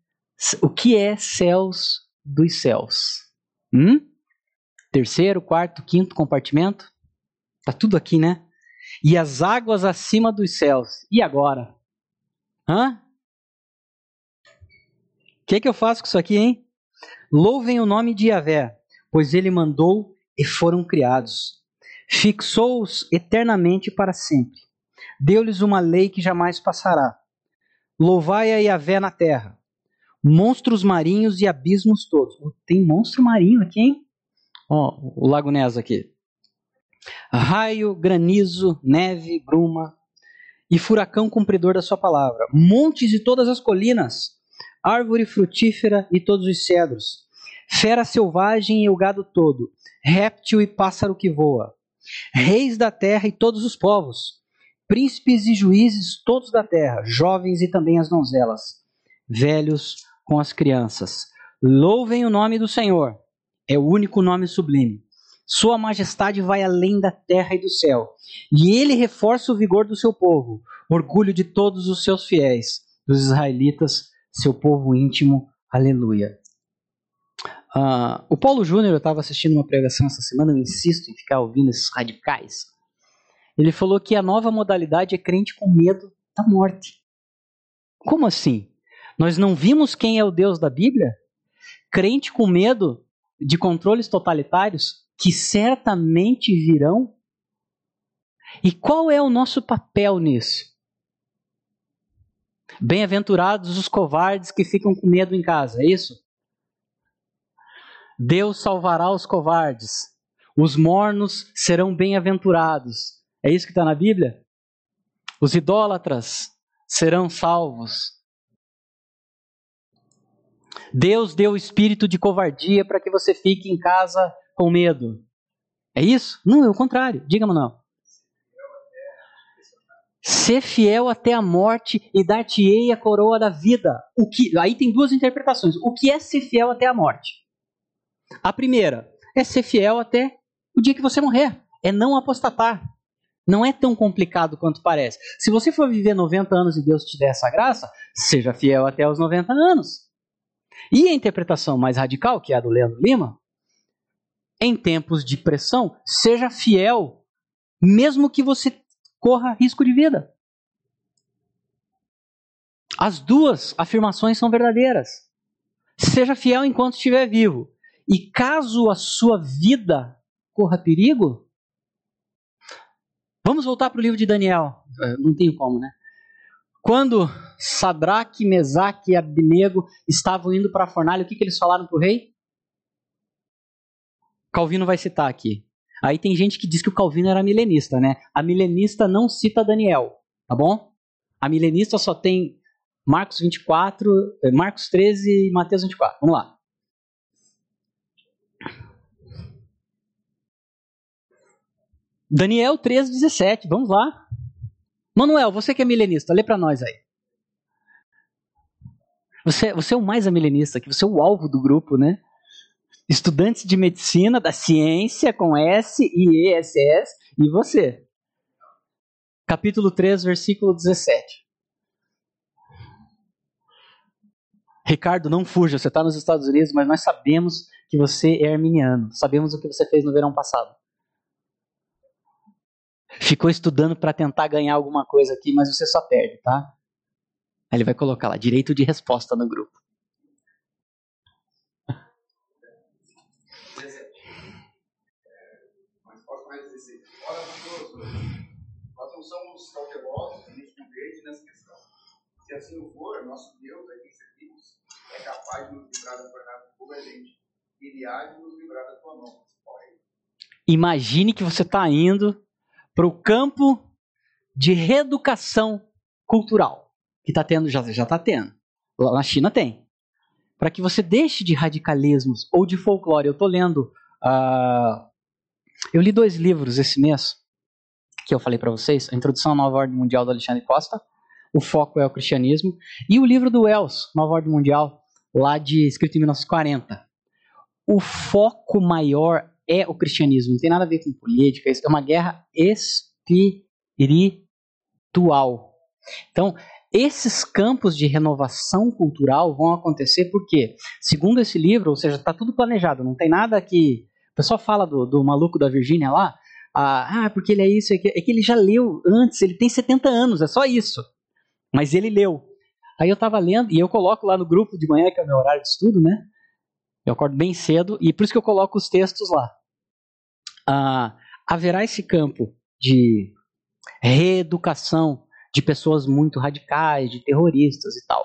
O que é céus dos céus? Hum? Terceiro, quarto, quinto compartimento? Tá tudo aqui, né? E as águas acima dos céus. E agora? Hã? O que, que eu faço com isso aqui, hein? Louvem o nome de Yahvé, pois ele mandou e foram criados fixou-os eternamente para sempre. Deu-lhes uma lei que jamais passará. Louvai a Yahvé na terra, monstros marinhos e abismos todos. Tem monstro marinho aqui, hein? Ó, o Lago Ness aqui. Raio, granizo, neve, bruma e furacão cumpridor da sua palavra. Montes e todas as colinas, árvore frutífera e todos os cedros, fera selvagem e o gado todo, réptil e pássaro que voa reis da terra e todos os povos, príncipes e juízes todos da terra, jovens e também as donzelas, velhos com as crianças. Louvem o nome do Senhor, é o único nome sublime. Sua majestade vai além da terra e do céu, e ele reforça o vigor do seu povo, orgulho de todos os seus fiéis, dos israelitas, seu povo íntimo. Aleluia. Uh, o Paulo Júnior, eu estava assistindo uma pregação essa semana, eu insisto em ficar ouvindo esses radicais. Ele falou que a nova modalidade é crente com medo da morte. Como assim? Nós não vimos quem é o Deus da Bíblia? Crente com medo de controles totalitários que certamente virão? E qual é o nosso papel nisso? Bem-aventurados os covardes que ficam com medo em casa, é isso? Deus salvará os covardes, os mornos serão bem-aventurados. É isso que está na Bíblia? Os idólatras serão salvos. Deus deu o espírito de covardia para que você fique em casa com medo. É isso? Não, é o contrário. Diga, Manuel. Ser fiel até a morte e dar-te-ei a coroa da vida. O que? Aí tem duas interpretações. O que é ser fiel até a morte? A primeira é ser fiel até o dia que você morrer. É não apostatar. Não é tão complicado quanto parece. Se você for viver 90 anos e Deus te der essa graça, seja fiel até os 90 anos. E a interpretação mais radical, que é a do Leandro Lima, em tempos de pressão, seja fiel, mesmo que você corra risco de vida. As duas afirmações são verdadeiras. Seja fiel enquanto estiver vivo, e caso a sua vida corra perigo, vamos voltar para o livro de Daniel. É, não tenho como, né? Quando Sadraque, Mesaque e Abnego estavam indo para a fornalha, o que, que eles falaram para o rei? Calvino vai citar aqui. Aí tem gente que diz que o Calvino era milenista, né? A milenista não cita Daniel, tá bom? A milenista só tem Marcos 24, eh, Marcos 13 e Mateus 24. Vamos lá. Daniel 13, 17. Vamos lá. Manuel, você que é milenista, lê para nós aí. Você, você é o mais milenista aqui, você é o alvo do grupo, né? Estudantes de medicina, da ciência, com S e ESS, e você. Capítulo 3, versículo 17. Ricardo, não fuja, você está nos Estados Unidos, mas nós sabemos que você é arminiano. Sabemos o que você fez no verão passado. Ficou estudando para tentar ganhar alguma coisa aqui, mas você só perde, tá? Aí ele vai colocar lá, direito de resposta no grupo. Nós não somos cautelosos, nessa questão. Se assim for, nosso Deus, a quem servimos, é capaz de nos livrar de nos livrar da tua mão. Imagine que você está indo para o campo de reeducação cultural que está tendo, já está tendo. Lá na China tem. Para que você deixe de radicalismos ou de folclore. Eu estou lendo. Uh, eu li dois livros esse mês que eu falei para vocês: A Introdução à Nova Ordem Mundial do Alexandre Costa. O foco é o cristianismo. E o livro do Wells, Nova Ordem Mundial, lá de escrito em 1940. O foco maior é o cristianismo, não tem nada a ver com política, é uma guerra espiritual. Então, esses campos de renovação cultural vão acontecer porque, segundo esse livro, ou seja, está tudo planejado, não tem nada que. O pessoal fala do, do maluco da Virgínia lá, ah, ah, porque ele é isso, é que, é que ele já leu antes, ele tem 70 anos, é só isso. Mas ele leu. Aí eu estava lendo, e eu coloco lá no grupo de manhã, que é o meu horário de estudo, né? Eu acordo bem cedo, e por isso que eu coloco os textos lá ah, haverá esse campo de reeducação de pessoas muito radicais, de terroristas e tal.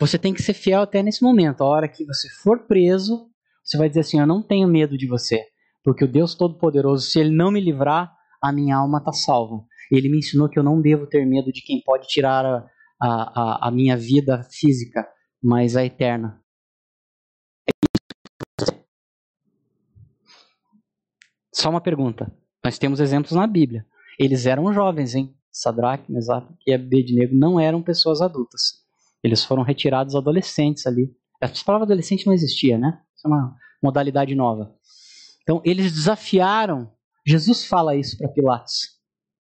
Você tem que ser fiel até nesse momento. A hora que você for preso, você vai dizer assim: Eu não tenho medo de você, porque o Deus Todo-Poderoso, se Ele não me livrar, a minha alma está salva. Ele me ensinou que eu não devo ter medo de quem pode tirar a, a, a minha vida física, mas a eterna. Só uma pergunta. Nós temos exemplos na Bíblia. Eles eram jovens, hein? Sadraque, Mesaque e Abednego não eram pessoas adultas. Eles foram retirados adolescentes ali. A palavra adolescente não existia, né? Isso é uma modalidade nova. Então, eles desafiaram. Jesus fala isso para Pilatos.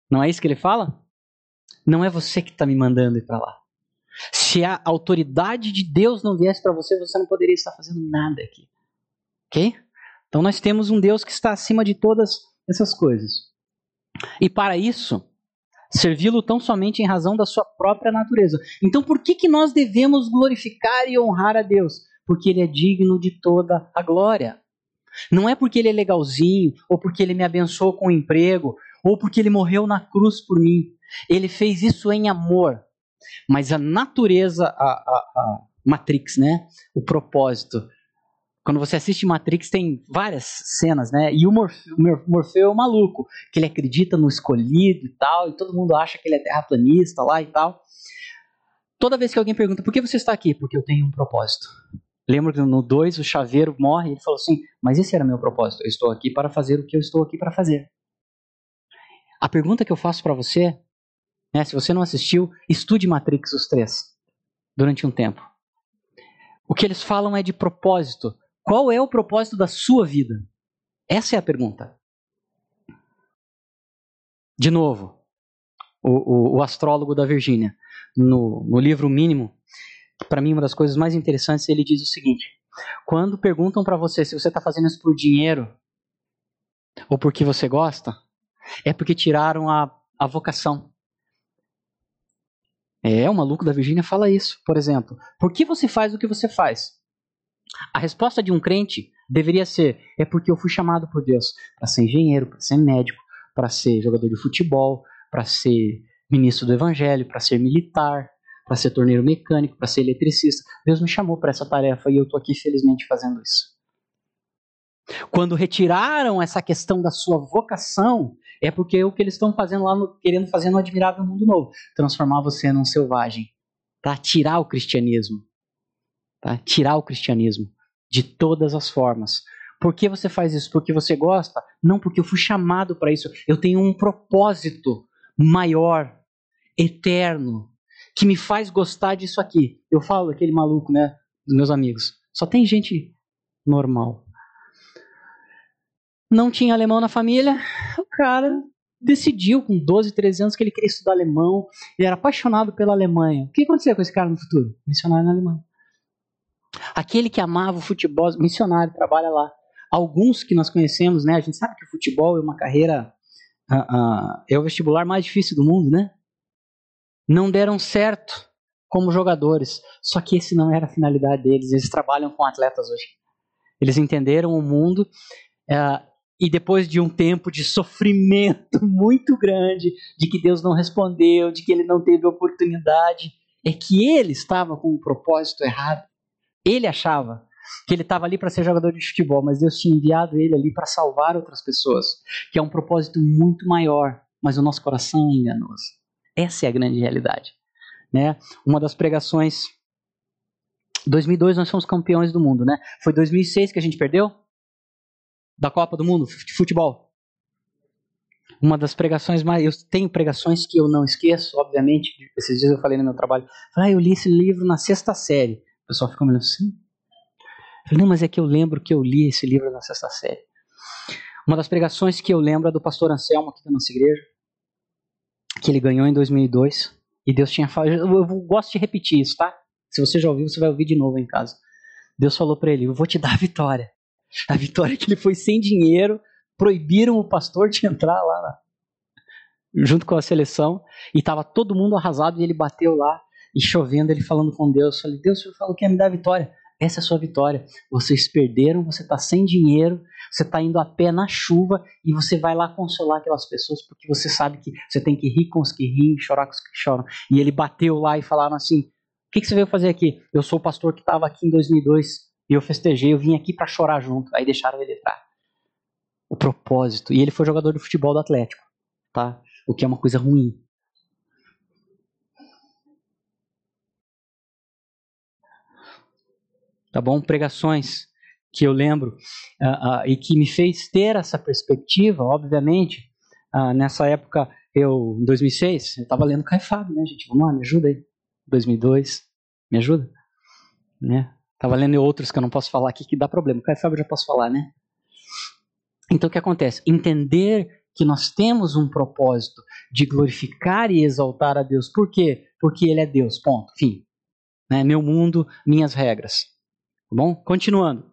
Não é isso que ele fala? Não é você que está me mandando ir para lá. Se a autoridade de Deus não viesse para você, você não poderia estar fazendo nada aqui. Ok? Então nós temos um Deus que está acima de todas essas coisas. E para isso, servi-lo tão somente em razão da sua própria natureza. Então por que, que nós devemos glorificar e honrar a Deus? Porque ele é digno de toda a glória. Não é porque ele é legalzinho, ou porque ele me abençoou com um emprego, ou porque ele morreu na cruz por mim. Ele fez isso em amor. Mas a natureza, a, a, a Matrix, né? O propósito quando você assiste Matrix, tem várias cenas, né? E o Morfeu, é um maluco, que ele acredita no escolhido e tal, e todo mundo acha que ele é terraplanista lá e tal. Toda vez que alguém pergunta, por que você está aqui? Porque eu tenho um propósito. Lembro que no 2 o chaveiro morre e ele falou assim, mas esse era meu propósito, eu estou aqui para fazer o que eu estou aqui para fazer. A pergunta que eu faço para você, né, se você não assistiu, estude Matrix os três, durante um tempo. O que eles falam é de propósito, qual é o propósito da sua vida? Essa é a pergunta. De novo, o, o, o astrólogo da Virgínia, no, no livro Mínimo, para mim uma das coisas mais interessantes, ele diz o seguinte: quando perguntam para você se você está fazendo isso por dinheiro ou porque você gosta, é porque tiraram a, a vocação. É, o maluco da Virgínia fala isso, por exemplo. Por que você faz o que você faz? A resposta de um crente deveria ser: é porque eu fui chamado por Deus para ser engenheiro, para ser médico, para ser jogador de futebol, para ser ministro do evangelho, para ser militar, para ser torneiro mecânico, para ser eletricista. Deus me chamou para essa tarefa e eu estou aqui felizmente fazendo isso. Quando retiraram essa questão da sua vocação, é porque o que eles estão fazendo lá, no, querendo fazer no Admirável Mundo Novo, transformar você num selvagem, para tirar o cristianismo, tá? Tirar o cristianismo de todas as formas. Por que você faz isso? Porque você gosta? Não, porque eu fui chamado para isso. Eu tenho um propósito maior, eterno, que me faz gostar disso aqui. Eu falo daquele maluco, né, dos meus amigos. Só tem gente normal. Não tinha alemão na família, o cara decidiu com 12, 13 anos que ele queria estudar alemão, ele era apaixonado pela Alemanha. O que aconteceu com esse cara no futuro? Missionário na Alemanha. Aquele que amava o futebol, missionário, trabalha lá. Alguns que nós conhecemos, né? A gente sabe que o futebol é uma carreira, uh, uh, é o vestibular mais difícil do mundo, né? Não deram certo como jogadores. Só que esse não era a finalidade deles. Eles trabalham com atletas hoje. Eles entenderam o mundo uh, e depois de um tempo de sofrimento muito grande, de que Deus não respondeu, de que ele não teve oportunidade, é que ele estava com um propósito errado. Ele achava que ele estava ali para ser jogador de futebol, mas Deus tinha enviado ele ali para salvar outras pessoas, que é um propósito muito maior, mas o nosso coração é enganoso. Essa é a grande realidade. Né? Uma das pregações 2002 nós fomos campeões do mundo, né? Foi 2006 que a gente perdeu da Copa do Mundo de futebol. Uma das pregações mais. Eu tenho pregações que eu não esqueço, obviamente. Esses dias eu falei no meu trabalho. Ah, eu li esse livro na sexta série. O pessoal me olhando assim. Falei, não, mas é que eu lembro que eu li esse livro na sexta série. Uma das pregações que eu lembro é do pastor Anselmo aqui da nossa igreja, que ele ganhou em 2002. E Deus tinha falado. Eu gosto de repetir isso, tá? Se você já ouviu, você vai ouvir de novo em casa. Deus falou para ele: Eu vou te dar a vitória. A vitória é que ele foi sem dinheiro, proibiram o pastor de entrar lá na, junto com a seleção, e estava todo mundo arrasado, e ele bateu lá, e chovendo, ele falando com Deus. Falei, Deus, o senhor falou que ia me dar vitória. Essa é a sua vitória. Vocês perderam, você está sem dinheiro, você está indo a pé na chuva e você vai lá consolar aquelas pessoas porque você sabe que você tem que rir com os que riem, chorar com os que choram. E ele bateu lá e falaram assim: O que, que você veio fazer aqui? Eu sou o pastor que estava aqui em 2002 e eu festejei, eu vim aqui para chorar junto. Aí deixaram ele entrar. O propósito. E ele foi jogador de futebol do Atlético, tá? O que é uma coisa ruim. Tá bom? Pregações que eu lembro uh, uh, e que me fez ter essa perspectiva, obviamente. Uh, nessa época, eu, em 2006, eu estava lendo Caifado, né, gente? Vamos lá, me ajuda aí. 2002, me ajuda? Né? Estava lendo outros que eu não posso falar aqui que dá problema. Caio Fábio já posso falar, né? Então o que acontece? Entender que nós temos um propósito de glorificar e exaltar a Deus. Por quê? Porque Ele é Deus. Ponto. Fim. Né? Meu mundo, minhas regras. Tá bom? Continuando.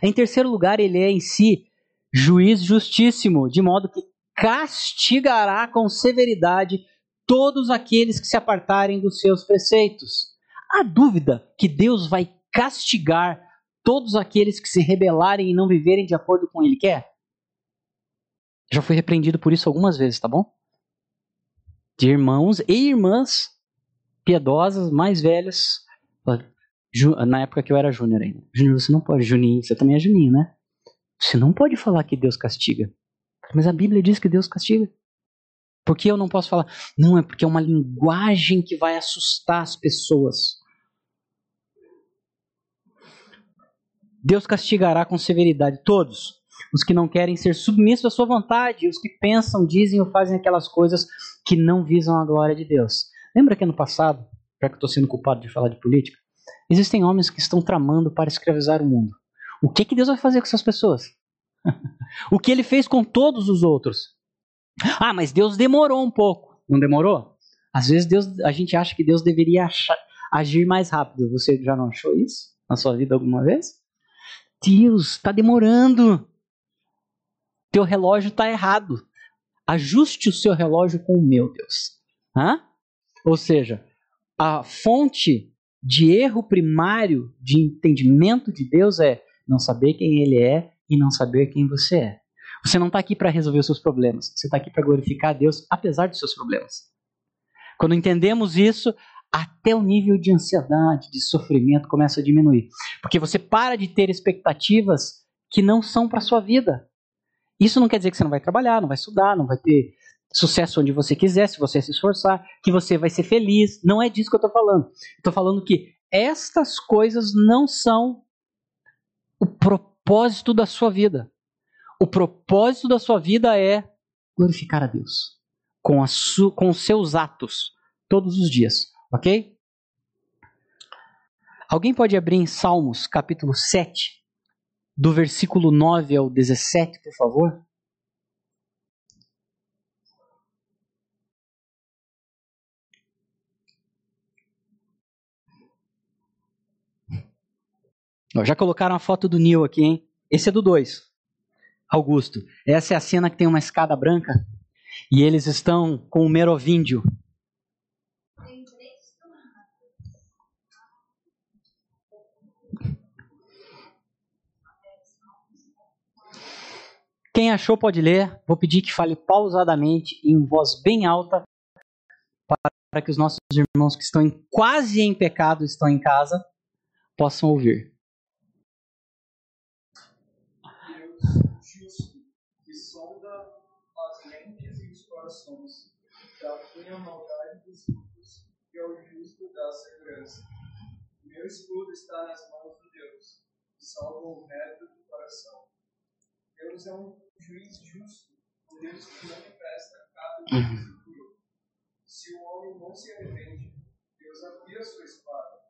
Em terceiro lugar, Ele é em si juiz justíssimo, de modo que castigará com severidade todos aqueles que se apartarem dos seus preceitos. Há dúvida que Deus vai castigar todos aqueles que se rebelarem e não viverem de acordo com Ele quer? Já fui repreendido por isso algumas vezes, tá bom? De irmãos e irmãs piedosas, mais velhas. Na época que eu era júnior ainda. Júnior, você não pode. Juninho, você também é Juninho, né? Você não pode falar que Deus castiga. Mas a Bíblia diz que Deus castiga. Por que eu não posso falar? Não, é porque é uma linguagem que vai assustar as pessoas. Deus castigará com severidade todos os que não querem ser submissos à sua vontade, os que pensam, dizem ou fazem aquelas coisas que não visam a glória de Deus. Lembra que ano passado, já que estou sendo culpado de falar de política, existem homens que estão tramando para escravizar o mundo. O que, que Deus vai fazer com essas pessoas? o que ele fez com todos os outros? Ah, mas Deus demorou um pouco. Não demorou? Às vezes Deus, a gente acha que Deus deveria achar, agir mais rápido. Você já não achou isso na sua vida alguma vez? Deus, está demorando. Teu relógio está errado. Ajuste o seu relógio com o meu, Deus. Hã? Ou seja, a fonte de erro primário de entendimento de Deus é não saber quem Ele é e não saber quem você é. Você não está aqui para resolver os seus problemas. Você está aqui para glorificar a Deus apesar dos seus problemas. Quando entendemos isso, até o nível de ansiedade, de sofrimento começa a diminuir. Porque você para de ter expectativas que não são para sua vida. Isso não quer dizer que você não vai trabalhar, não vai estudar, não vai ter sucesso onde você quiser, se você se esforçar, que você vai ser feliz. Não é disso que eu estou falando. Estou falando que estas coisas não são o propósito da sua vida. O propósito da sua vida é glorificar a Deus com, a com os seus atos todos os dias, ok? Alguém pode abrir em Salmos capítulo 7, do versículo 9 ao 17, por favor? Já colocaram a foto do Neil aqui, hein? Esse é do 2. Augusto. Essa é a cena que tem uma escada branca e eles estão com o Merovíndio. Quem achou pode ler. Vou pedir que fale pausadamente em voz bem alta para que os nossos irmãos que estão em, quase em pecado estão em casa possam ouvir. A maldade dos ímpios e ao justo da segurança. Meu escudo está nas mãos de Deus, que salva o reto do coração. Deus é um juiz justo, um Deus que não empresta cada uhum. Se o homem não se arrepende, Deus afia sua espada,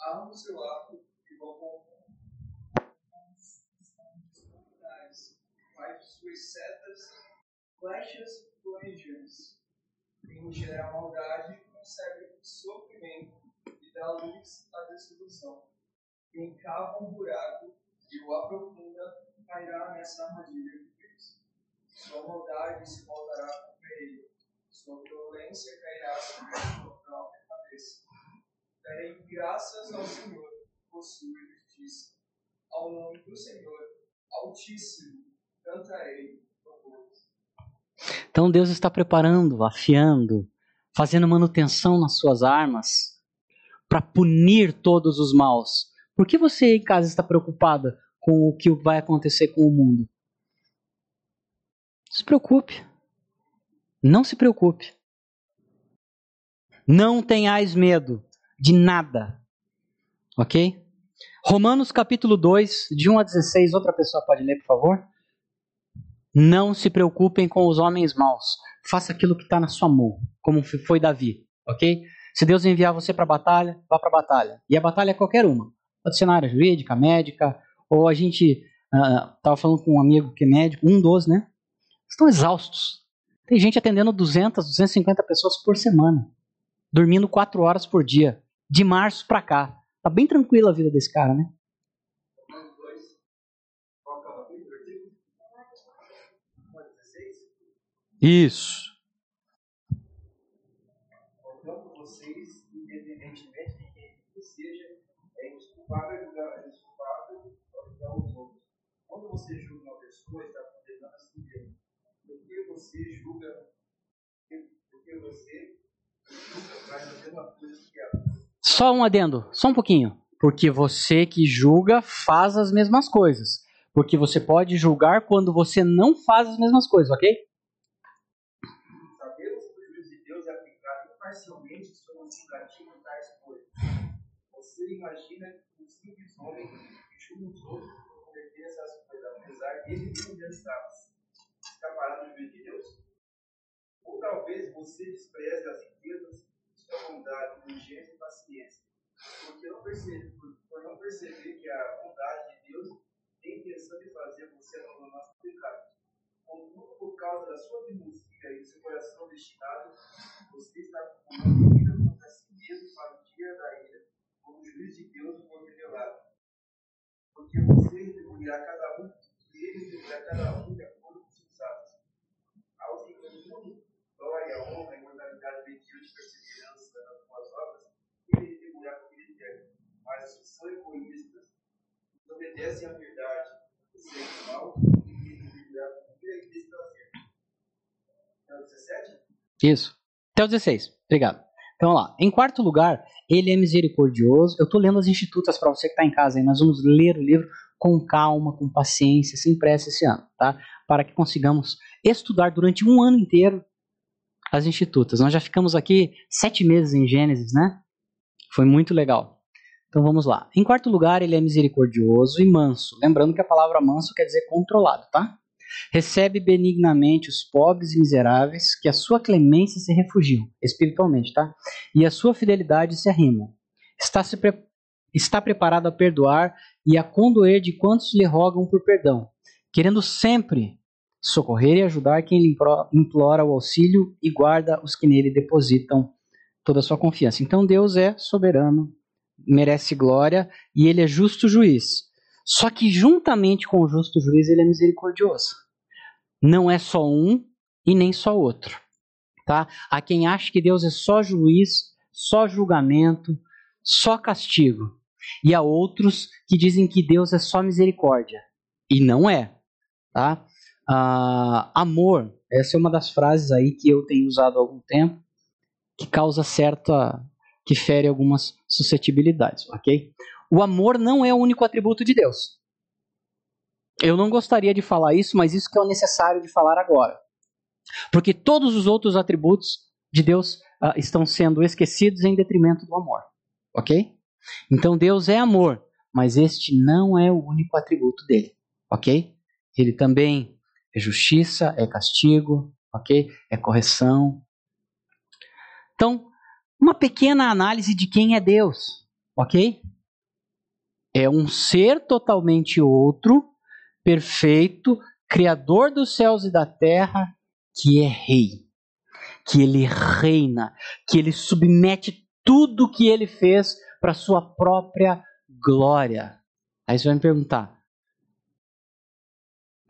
arma o seu arco e vão com faz suas setas flechas flamejantes quem gera a maldade concebe o sofrimento e dá luz à destruição. Quem cava um buraco e o aprofunda cairá nessa armadilha que fez. Sua maldade se voltará contra ele, sua violência cairá sobre a sua própria cabeça. Darei graças ao Senhor por sua justiça. Ao nome do Senhor, Altíssimo, cantarei então Deus está preparando, afiando, fazendo manutenção nas suas armas para punir todos os maus. Por que você em casa está preocupada com o que vai acontecer com o mundo? Se preocupe. Não se preocupe. Não tenhais medo de nada. Ok? Romanos capítulo 2, de 1 a 16. Outra pessoa pode ler, por favor? Não se preocupem com os homens maus. Faça aquilo que está na sua mão, como foi Davi, ok? Se Deus enviar você para a batalha, vá para a batalha. E a batalha é qualquer uma. Pode ser na área jurídica, médica, ou a gente estava uh, falando com um amigo que é médico, um dos, né? Estão exaustos. Tem gente atendendo 200, 250 pessoas por semana, dormindo 4 horas por dia, de março para cá. Tá bem tranquila a vida desse cara, né? Isso. Portanto, vocês, independentemente de quem seja, é desculpável julgar, é desculpável julgar os outros. Quando você julga uma pessoa, está condenando a si mesmo. Por que você julga? Porque você faz a mesma coisa que ela. Só um adendo, só um pouquinho. Porque você que julga faz as mesmas coisas. Porque você pode julgar quando você não faz as mesmas coisas, ok? Parcialmente sobre o julgativo tais coisas. Você imagina que um simples homem que julga os outros por cometer essas coisas, apesar de ele mesmo adiantá-las, escapará do juízo de Deus? Ou talvez você despreze as riquezas, sua bondade, diligência e paciência, porque não percebe, por, por não perceber que a bondade de Deus tem intenção de fazer você abandonar seu pecado. Contudo, por causa da sua minúcia e do seu coração destinado, você está acumulando vida contra si mesmo para o dia da ira, quando o juiz de Deus for revelado. Porque você retribuirá cada um, e ele retribuirá cada um de acordo com seus atos. Aos que contudo, glória, honra, imortalidade, mediante perseverança nas suas obras, ele retribuirá com vida eterna. Mas os que são egoístas, obedecem à verdade, seguem mal, ele retribuirá isso. Até o 16. Obrigado. Então, lá. Em quarto lugar, ele é misericordioso. Eu estou lendo as institutas para você que está em casa. Aí. Nós vamos ler o livro com calma, com paciência, sem pressa esse ano, tá? Para que consigamos estudar durante um ano inteiro as institutas. Nós já ficamos aqui sete meses em Gênesis, né? Foi muito legal. Então vamos lá. Em quarto lugar, ele é misericordioso e manso. Lembrando que a palavra manso quer dizer controlado, tá? Recebe benignamente os pobres e miseráveis, que a sua clemência se refugiam, espiritualmente, tá? E a sua fidelidade se arrimam. Está, se pre... está preparado a perdoar e a condoer de quantos lhe rogam por perdão, querendo sempre socorrer e ajudar quem lhe implora o auxílio e guarda os que nele depositam toda a sua confiança. Então Deus é soberano, merece glória e ele é justo juiz. Só que juntamente com o justo juiz ele é misericordioso. Não é só um e nem só outro. Tá? Há quem acha que Deus é só juiz, só julgamento, só castigo. E há outros que dizem que Deus é só misericórdia. E não é. Tá? Ah, amor, essa é uma das frases aí que eu tenho usado há algum tempo, que causa certa. que fere algumas suscetibilidades, ok? O amor não é o único atributo de Deus. Eu não gostaria de falar isso, mas isso que é o necessário de falar agora. Porque todos os outros atributos de Deus uh, estão sendo esquecidos em detrimento do amor. Ok? Então Deus é amor, mas este não é o único atributo dele. Ok? Ele também é justiça, é castigo, ok? É correção. Então, uma pequena análise de quem é Deus, ok? É um ser totalmente outro, perfeito, criador dos céus e da terra, que é rei, que ele reina, que ele submete tudo que ele fez para sua própria glória. Aí você vai me perguntar: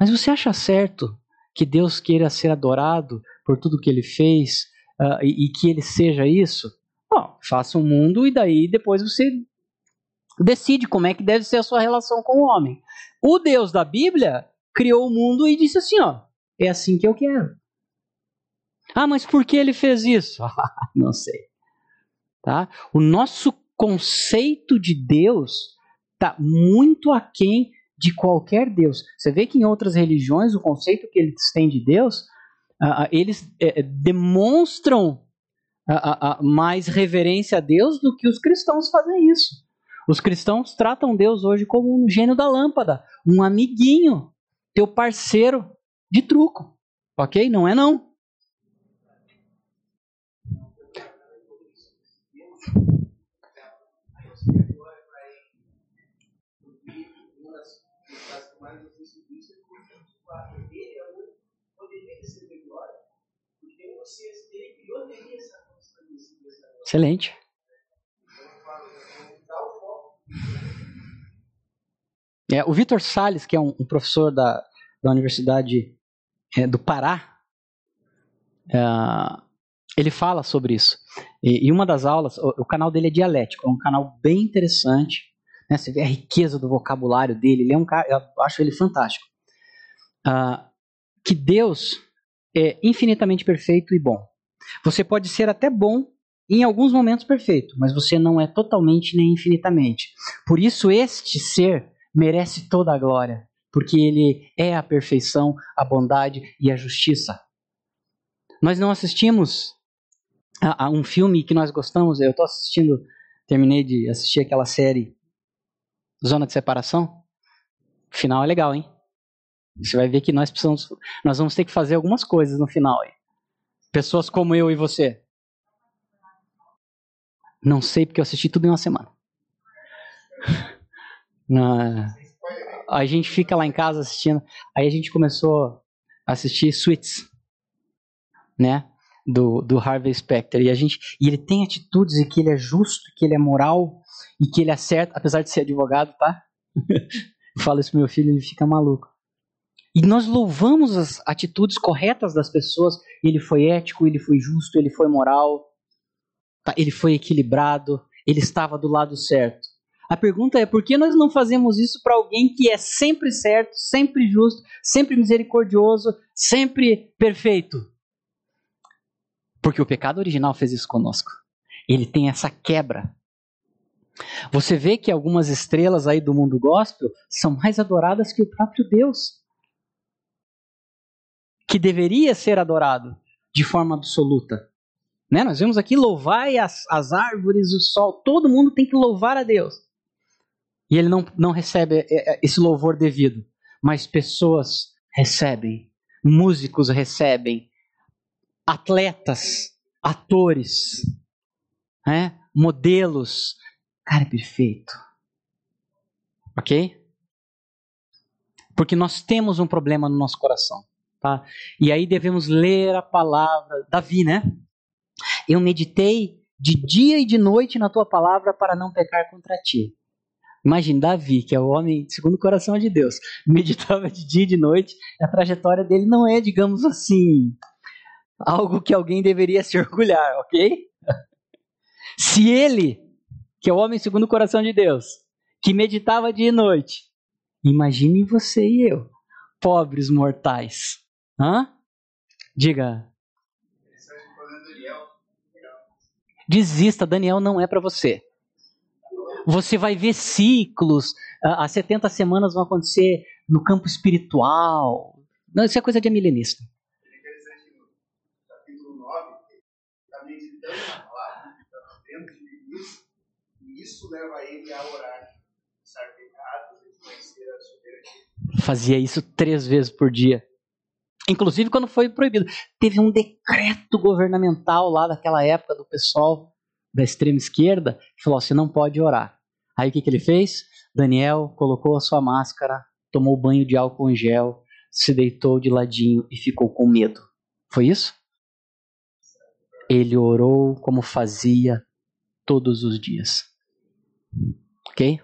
mas você acha certo que Deus queira ser adorado por tudo que ele fez uh, e, e, que ele seja isso? Bom, faça um mundo e daí depois você decide como é que deve ser a sua relação com o homem. O Deus da Bíblia criou o mundo e disse assim, ó, é assim que eu quero. Ah, mas por que ele fez isso? Não sei. Tá? O nosso conceito de Deus está muito aquém de qualquer Deus. Você vê que em outras religiões o conceito que eles têm de Deus, uh, eles uh, demonstram uh, mais reverência a Deus do que os cristãos fazem isso. Os cristãos tratam Deus hoje como um gênio da lâmpada, um amiguinho, teu parceiro de truco. Ok? Não é não. Excelente. É, o Vitor Sales, que é um, um professor da, da Universidade é, do Pará, é, ele fala sobre isso. E, e uma das aulas, o, o, canal dele é dialético, é um canal bem interessante. Né? Você vê a riqueza do vocabulário dele. Ele é um cara, eu acho ele fantástico. Uh, que Deus é infinitamente perfeito e bom. Você pode ser até bom em alguns momentos perfeito, mas você não é totalmente nem infinitamente. Por isso, este ser merece toda a glória, porque ele é a perfeição, a bondade e a justiça. Nós não assistimos a, a um filme que nós gostamos, eu estou assistindo, terminei de assistir aquela série Zona de Separação. O final é legal, hein? Você vai ver que nós precisamos, nós vamos ter que fazer algumas coisas no final. Hein? Pessoas como eu e você. Não sei porque eu assisti tudo em uma semana. Na... A gente fica lá em casa assistindo. Aí a gente começou a assistir Suits, né? Do, do Harvey Specter. E, a gente, e ele tem atitudes e que ele é justo, que ele é moral e que ele acerta, apesar de ser advogado, tá? eu falo isso pro meu filho, ele fica maluco. E nós louvamos as atitudes corretas das pessoas. Ele foi ético, ele foi justo, ele foi moral. Tá, ele foi equilibrado, ele estava do lado certo. A pergunta é por que nós não fazemos isso para alguém que é sempre certo, sempre justo, sempre misericordioso, sempre perfeito? Porque o pecado original fez isso conosco. Ele tem essa quebra. Você vê que algumas estrelas aí do mundo gospel são mais adoradas que o próprio Deus, que deveria ser adorado de forma absoluta. Né? Nós vemos aqui louvai as, as árvores, o sol, todo mundo tem que louvar a Deus. E ele não, não recebe é, é, esse louvor devido, mas pessoas recebem, músicos recebem, atletas, atores, né? modelos. Cara, é perfeito. Ok? Porque nós temos um problema no nosso coração. Tá? E aí devemos ler a palavra. Davi, né? Eu meditei de dia e de noite na tua palavra para não pecar contra ti. Imagine Davi, que é o homem segundo o coração de Deus, meditava de dia e de noite. A trajetória dele não é, digamos assim, algo que alguém deveria se orgulhar, ok? Se ele, que é o homem segundo o coração de Deus, que meditava dia e noite, imagine você e eu, pobres mortais. Hã? Diga. Desista, Daniel não é para você. Você vai ver ciclos, as 70 semanas vão acontecer no campo espiritual. Não, isso é coisa de milenista. Interessante no capítulo 9, está meditando na palavra, está dentro de isso, isso leva ele a orar, estar pecados, conhecer a soberania. Fazia isso três vezes por dia. Inclusive quando foi proibido. Teve um decreto governamental lá daquela época do pessoal da extrema esquerda que falou: você não pode orar. Aí o que, que ele fez? Daniel colocou a sua máscara, tomou banho de álcool em gel, se deitou de ladinho e ficou com medo. Foi isso? Ele orou como fazia todos os dias. Ok?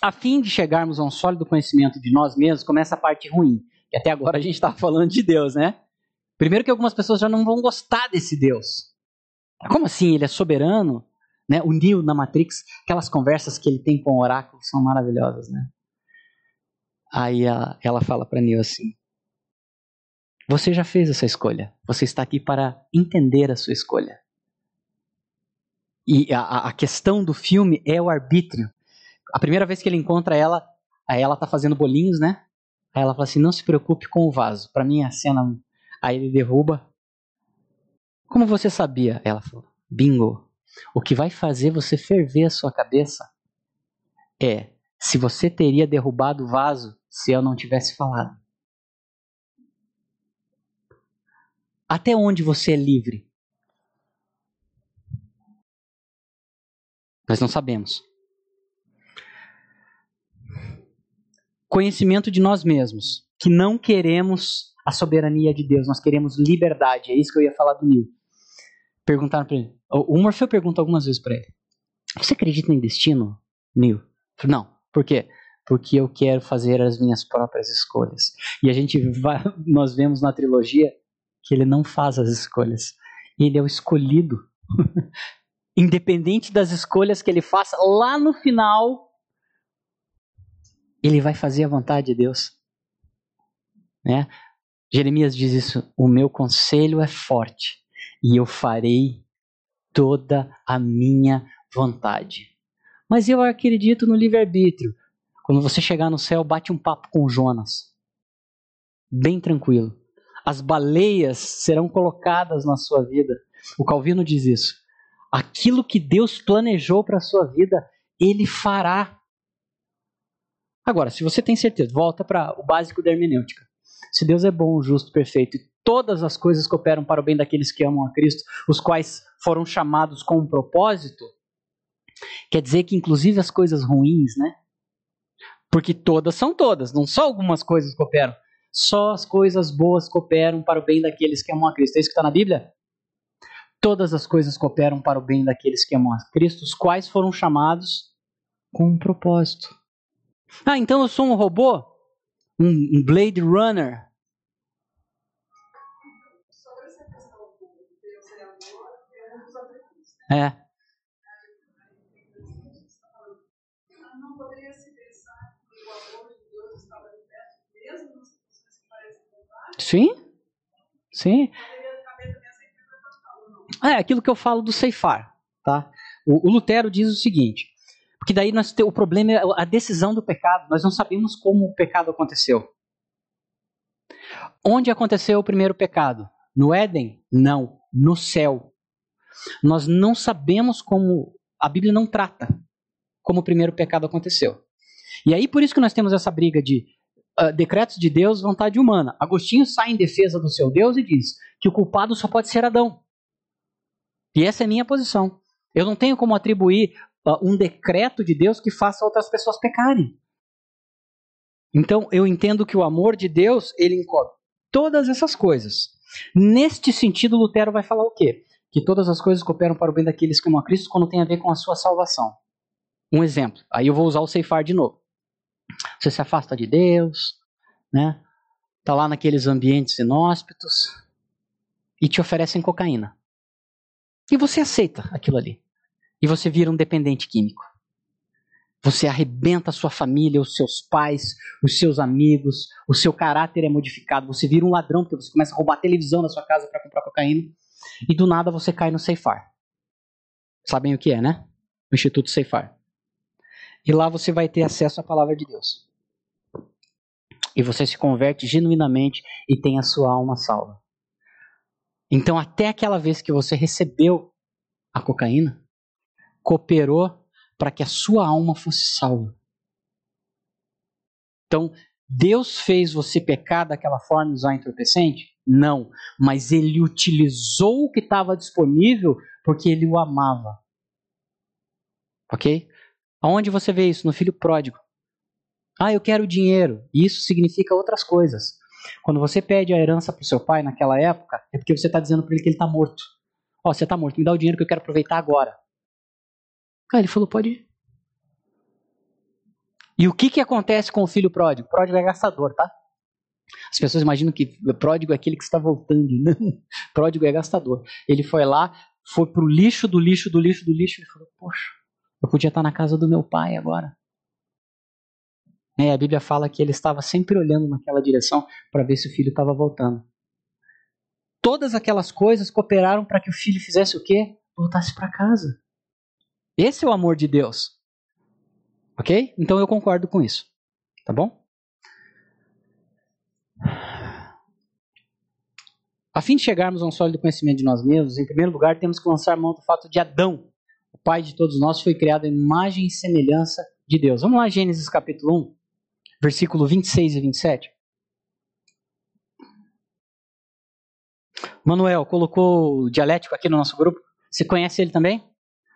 a fim de chegarmos a um sólido conhecimento de nós mesmos, começa a parte ruim. Que até agora a gente está falando de Deus, né? Primeiro que algumas pessoas já não vão gostar desse Deus. Como assim? Ele é soberano? Né? O Neo na Matrix, aquelas conversas que ele tem com o oráculo são maravilhosas, né? Aí ela, ela fala para Neo assim: Você já fez essa escolha. Você está aqui para entender a sua escolha. E a, a questão do filme é o arbítrio a primeira vez que ele encontra ela, aí ela tá fazendo bolinhos, né? Aí ela fala assim: não se preocupe com o vaso. Para mim a cena. Aí ele derruba. Como você sabia? Ela falou: bingo. O que vai fazer você ferver a sua cabeça é se você teria derrubado o vaso se eu não tivesse falado. Até onde você é livre? Nós não sabemos. conhecimento de nós mesmos, que não queremos a soberania de Deus, nós queremos liberdade. É isso que eu ia falar do Nil. Perguntaram para ele. O Morfeu pergunta algumas vezes para ele: Você acredita em destino, Nil? Não. Por quê? Porque eu quero fazer as minhas próprias escolhas. E a gente vai, nós vemos na trilogia que ele não faz as escolhas. Ele é o escolhido. Independente das escolhas que ele faça, lá no final ele vai fazer a vontade de Deus. Né? Jeremias diz isso: o meu conselho é forte e eu farei toda a minha vontade. Mas eu acredito no livre-arbítrio. Quando você chegar no céu, bate um papo com Jonas. Bem tranquilo. As baleias serão colocadas na sua vida. O Calvino diz isso. Aquilo que Deus planejou para a sua vida, ele fará. Agora, se você tem certeza, volta para o básico da hermenêutica. Se Deus é bom, justo, perfeito e todas as coisas cooperam para o bem daqueles que amam a Cristo, os quais foram chamados com um propósito, quer dizer que inclusive as coisas ruins, né? Porque todas são todas, não só algumas coisas cooperam. Só as coisas boas cooperam para o bem daqueles que amam a Cristo. É isso que está na Bíblia? Todas as coisas cooperam para o bem daqueles que amam a Cristo, os quais foram chamados com um propósito. Ah, então eu sou um robô? Um, Blade Runner? É Sim, sim. É aquilo que eu falo do ceifar, tá? O, o Lutero diz o seguinte, porque daí nós o problema é a decisão do pecado. Nós não sabemos como o pecado aconteceu. Onde aconteceu o primeiro pecado? No Éden? Não, no céu. Nós não sabemos como a Bíblia não trata como o primeiro pecado aconteceu. E aí por isso que nós temos essa briga de uh, decretos de Deus, vontade humana. Agostinho sai em defesa do seu Deus e diz que o culpado só pode ser Adão. E essa é a minha posição. Eu não tenho como atribuir um decreto de Deus que faça outras pessoas pecarem. Então eu entendo que o amor de Deus ele encobre todas essas coisas. Neste sentido, Lutero vai falar o quê? Que todas as coisas cooperam para o bem daqueles que amam a Cristo quando tem a ver com a sua salvação. Um exemplo. Aí eu vou usar o ceifar de novo. Você se afasta de Deus, né? Tá lá naqueles ambientes inóspitos e te oferecem cocaína. E você aceita aquilo ali. E você vira um dependente químico. Você arrebenta a sua família, os seus pais, os seus amigos, o seu caráter é modificado. Você vira um ladrão porque você começa a roubar a televisão na sua casa para comprar cocaína. E do nada você cai no Ceifar. Sabem o que é, né? O Instituto Ceifar. E lá você vai ter acesso à palavra de Deus. E você se converte genuinamente e tem a sua alma salva. Então, até aquela vez que você recebeu a cocaína, cooperou para que a sua alma fosse salva. Então, Deus fez você pecar daquela forma usar entorpecente? Não, mas ele utilizou o que estava disponível porque ele o amava. Ok? Aonde você vê isso? No filho pródigo. Ah, eu quero dinheiro. Isso significa outras coisas. Quando você pede a herança para o seu pai naquela época, é porque você está dizendo para ele que ele está morto. Ó, oh, você está morto, me dá o dinheiro que eu quero aproveitar agora. Ah, ele falou, pode ir. E o que, que acontece com o filho pródigo? O pródigo é gastador, tá? As pessoas imaginam que pródigo é aquele que está voltando. Não, pródigo é gastador. Ele foi lá, foi pro lixo do lixo do lixo do lixo. Ele falou, poxa, eu podia estar na casa do meu pai agora. A Bíblia fala que ele estava sempre olhando naquela direção para ver se o filho estava voltando. Todas aquelas coisas cooperaram para que o filho fizesse o quê? Voltasse para casa. Esse é o amor de Deus. Ok? Então eu concordo com isso. Tá bom? A fim de chegarmos a um sólido conhecimento de nós mesmos, em primeiro lugar, temos que lançar mão do fato de Adão, o pai de todos nós, foi criado em imagem e semelhança de Deus. Vamos lá, Gênesis capítulo 1, versículo 26 e 27. Manuel colocou o dialético aqui no nosso grupo. Você conhece ele também?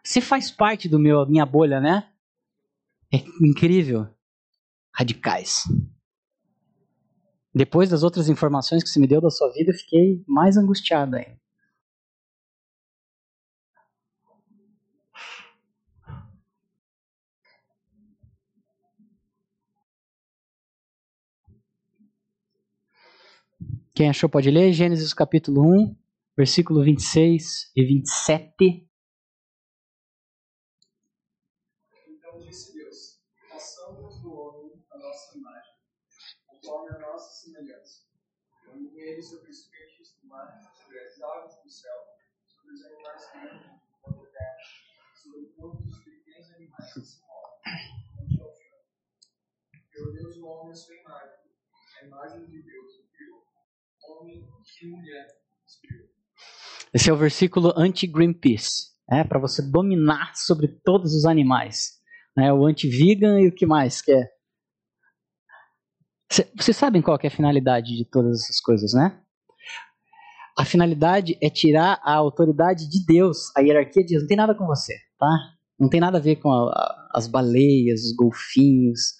Você faz parte do meu minha bolha, né? É incrível. Radicais. Depois das outras informações que você me deu da sua vida, eu fiquei mais angustiado ainda. Quem achou pode ler Gênesis capítulo 1, versículo 26 e 27. Então disse Deus: façamos do homem a nossa imagem, conforme a nossa semelhança. Domine ele sobre os peixes do mar, sobre as aves do céu, sobre os animais que andam sobre a terra, sobre todos os Deus o homem a sua imagem, a imagem de Deus homem e mulher Esse é o versículo anti-Greenpeace, é, para você dominar sobre todos os animais. Né, o anti-vegan e o que mais que é. Vocês sabem qual é a finalidade de todas essas coisas, né? A finalidade é tirar a autoridade de Deus, a hierarquia de Deus. Não tem nada com você, tá? Não tem nada a ver com a, a, as baleias, os golfinhos.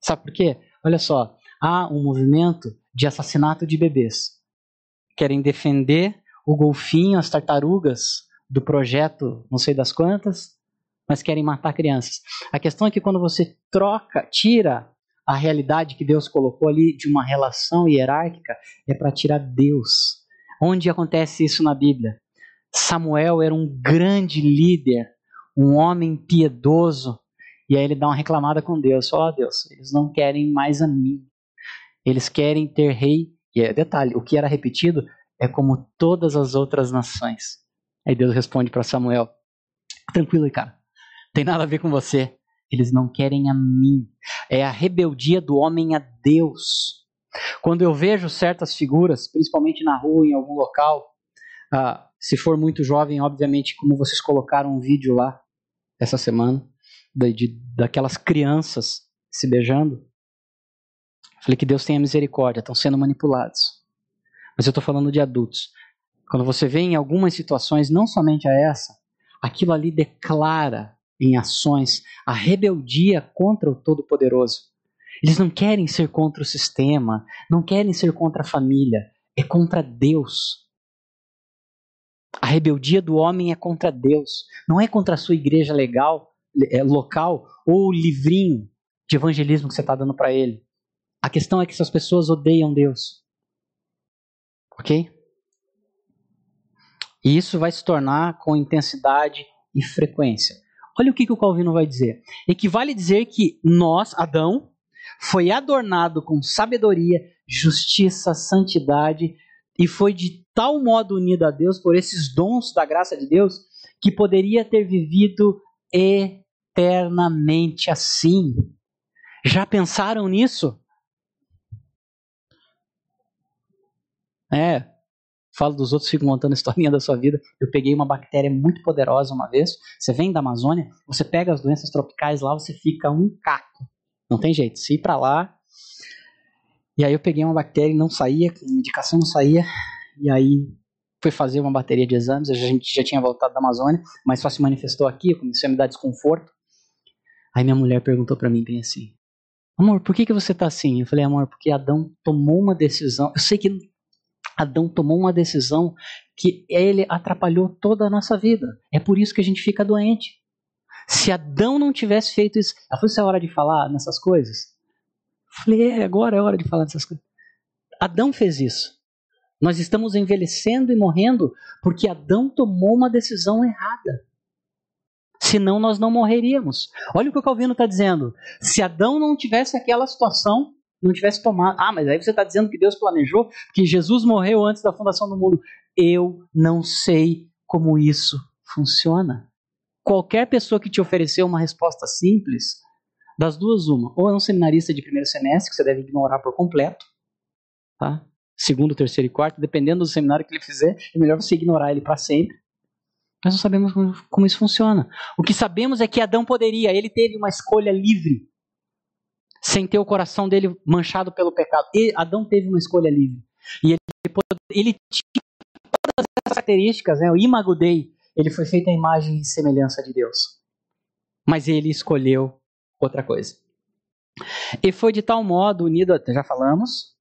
Sabe por quê? Olha só, há um movimento de assassinato de bebês. Querem defender o golfinho, as tartarugas do projeto não sei das quantas, mas querem matar crianças. A questão é que quando você troca, tira a realidade que Deus colocou ali de uma relação hierárquica, é para tirar Deus. Onde acontece isso na Bíblia? Samuel era um grande líder, um homem piedoso, e aí ele dá uma reclamada com Deus. Ó oh, Deus, eles não querem mais a mim. Eles querem ter rei, e é detalhe, o que era repetido é como todas as outras nações. Aí Deus responde para Samuel: Tranquilo cara. Tem nada a ver com você. Eles não querem a mim. É a rebeldia do homem a Deus. Quando eu vejo certas figuras, principalmente na rua, em algum local, ah, se for muito jovem, obviamente, como vocês colocaram um vídeo lá essa semana, de, de, daquelas crianças se beijando, falei que Deus tenha misericórdia, estão sendo manipulados. Mas eu estou falando de adultos. Quando você vê em algumas situações, não somente a essa, aquilo ali declara em ações a rebeldia contra o Todo-Poderoso. Eles não querem ser contra o sistema, não querem ser contra a família, é contra Deus. A rebeldia do homem é contra Deus, não é contra a sua igreja legal, é, local ou o livrinho de evangelismo que você está dando para ele. A questão é que essas pessoas odeiam Deus. Ok? E isso vai se tornar com intensidade e frequência. Olha o que, que o Calvino vai dizer. Equivale dizer que nós, Adão, foi adornado com sabedoria, justiça, santidade e foi de tal modo unido a Deus por esses dons da graça de Deus que poderia ter vivido eternamente assim. Já pensaram nisso? É, falo dos outros, fico montando a historinha da sua vida. Eu peguei uma bactéria muito poderosa uma vez. Você vem da Amazônia, você pega as doenças tropicais lá, você fica um caco. Não tem jeito. Se ir para lá. E aí eu peguei uma bactéria e não saía, a medicação não saía. E aí fui fazer uma bateria de exames. A gente já tinha voltado da Amazônia, mas só se manifestou aqui. Eu comecei a me dar desconforto. Aí minha mulher perguntou para mim bem assim: Amor, por que, que você tá assim? Eu falei, amor, porque Adão tomou uma decisão. Eu sei que Adão tomou uma decisão que ele atrapalhou toda a nossa vida. É por isso que a gente fica doente. Se Adão não tivesse feito isso, ela Isso é hora de falar nessas coisas? Falei: É, agora é hora de falar nessas coisas. Adão fez isso. Nós estamos envelhecendo e morrendo porque Adão tomou uma decisão errada. Senão nós não morreríamos. Olha o que o Calvino está dizendo. Se Adão não tivesse aquela situação, não tivesse tomado. Ah, mas aí você está dizendo que Deus planejou, que Jesus morreu antes da fundação do mundo. Eu não sei como isso funciona. Qualquer pessoa que te oferecer uma resposta simples, das duas, uma. Ou é um seminarista de primeiro semestre, que você deve ignorar por completo, tá? segundo, terceiro e quarto, dependendo do seminário que ele fizer, é melhor você ignorar ele para sempre. Nós não sabemos como, isso funciona. O que sabemos é que Adão poderia, ele teve uma escolha livre sem ter o coração dele manchado pelo pecado. E Adão teve uma escolha livre. E ele, ele tinha todas as características, né? o imago Dei, ele foi feito à imagem e semelhança de Deus. Mas ele escolheu outra coisa. E foi de tal modo unido, já falamos,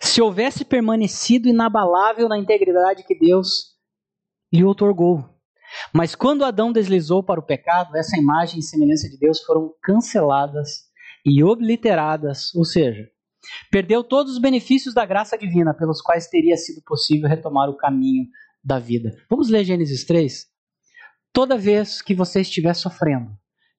se houvesse permanecido inabalável na integridade que Deus lhe otorgou. Mas quando Adão deslizou para o pecado, essa imagem e semelhança de Deus foram canceladas e obliteradas, ou seja, perdeu todos os benefícios da graça divina pelos quais teria sido possível retomar o caminho da vida. Vamos ler Gênesis 3? Toda vez que você estiver sofrendo,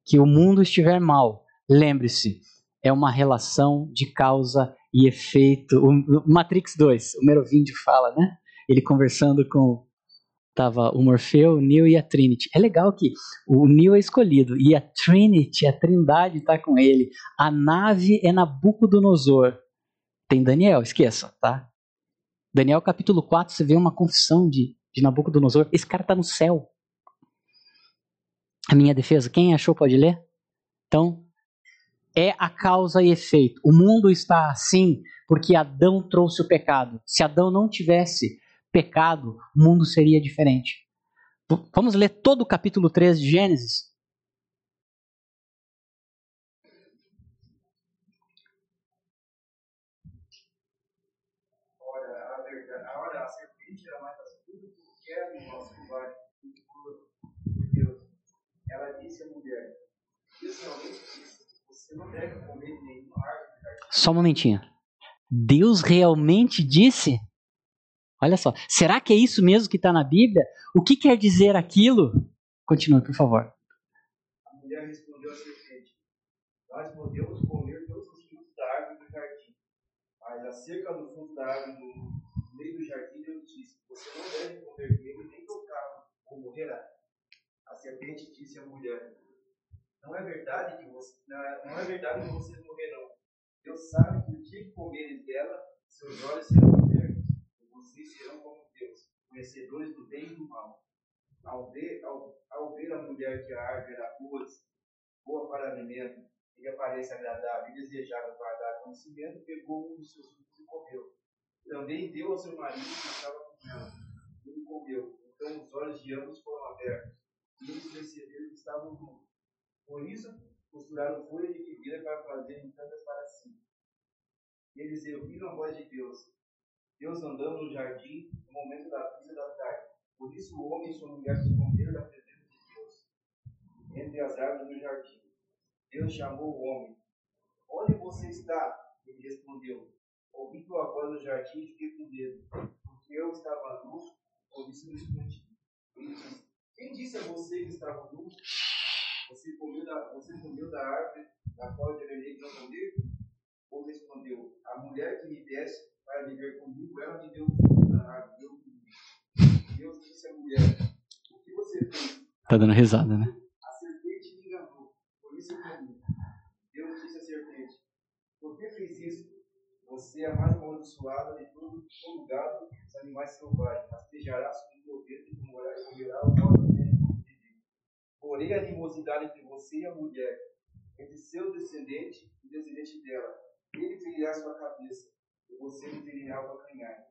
que o mundo estiver mal, lembre-se, é uma relação de causa e efeito. O Matrix 2, o Merovingio fala, né? Ele conversando com Tava o Morfeu, o Neo e a Trinity. É legal que o Neo é escolhido e a Trinity, a Trindade está com ele. A nave é Nabucodonosor. Tem Daniel, esqueça, tá? Daniel capítulo 4, você vê uma confissão de, de Nabucodonosor. Esse cara está no céu. A minha defesa, quem achou pode ler? Então, é a causa e efeito. O mundo está assim porque Adão trouxe o pecado. Se Adão não tivesse pecado, o mundo seria diferente. Vamos ler todo o capítulo 3 de Gênesis? Ora, a, verdade, ora, a serpente era mais astuta do que a nossa covarde de Deus. Ela disse à mulher: Deus realmente disse, você não deve comer nenhuma árvore. Só um momentinho. Deus realmente disse? Olha só, será que é isso mesmo que está na Bíblia? O que quer dizer aquilo? Continue, por favor. A mulher respondeu à serpente: Nós podemos comer todos os frutos da árvore do jardim, mas acerca do fruto da árvore no meio do jardim, Deus disse: Você não deve comer dele nem tocá-lo, ou morrerá. A serpente disse à mulher: Não é verdade que você, não é verdade que vocês morrerão. Deus sabe que o dia que comeres dela, seus olhos serão abertos, e vocês serão como Deus, conhecedores do bem e do mal. Ao ver, ao, ao ver a mulher que a árvore era boa, boa para alimento, e aparência agradável e desejável para dar conhecimento, pegou um dos seus frutos e comeu. Também deu ao seu marido que estava com ela, e ele comeu. Então os olhos de ambos foram abertos, e eles perceberam que estavam nus. Por isso, costuraram folha de figueira para fazerem tantas para si. Eles ouviram a voz de Deus. Deus andando no jardim no momento da brisa da tarde. Por isso o homem e sua mulher se esconderam da presença de Deus entre as árvores do jardim. Deus chamou o homem. Onde você está? Ele respondeu. Ouvi tua voz no jardim e fiquei com medo, porque eu estava nu, ouvi se escondi. Ele disse, quem disse a você que estava nu? Você comeu da, você comeu da árvore da qual eu deveria não comer? Ou respondeu, a mulher que me desse para viver comigo, ela me deu fruto da árvore, eu comi. Deus disse à mulher, o que você fez? Tá dando risada, né? A serpente me enganou, por isso eu comi. Deus disse à serpente, por que fez isso? Você é a mais amaldiçoada de todo, todo gado dos animais selvagens. Rastejará sobre o teu ventre e comerá o pó Porém, a animosidade entre você e a mulher, entre seu descendente e descendente dela, ele ferirá sua cabeça, e você lhe ferirá o calcanhar.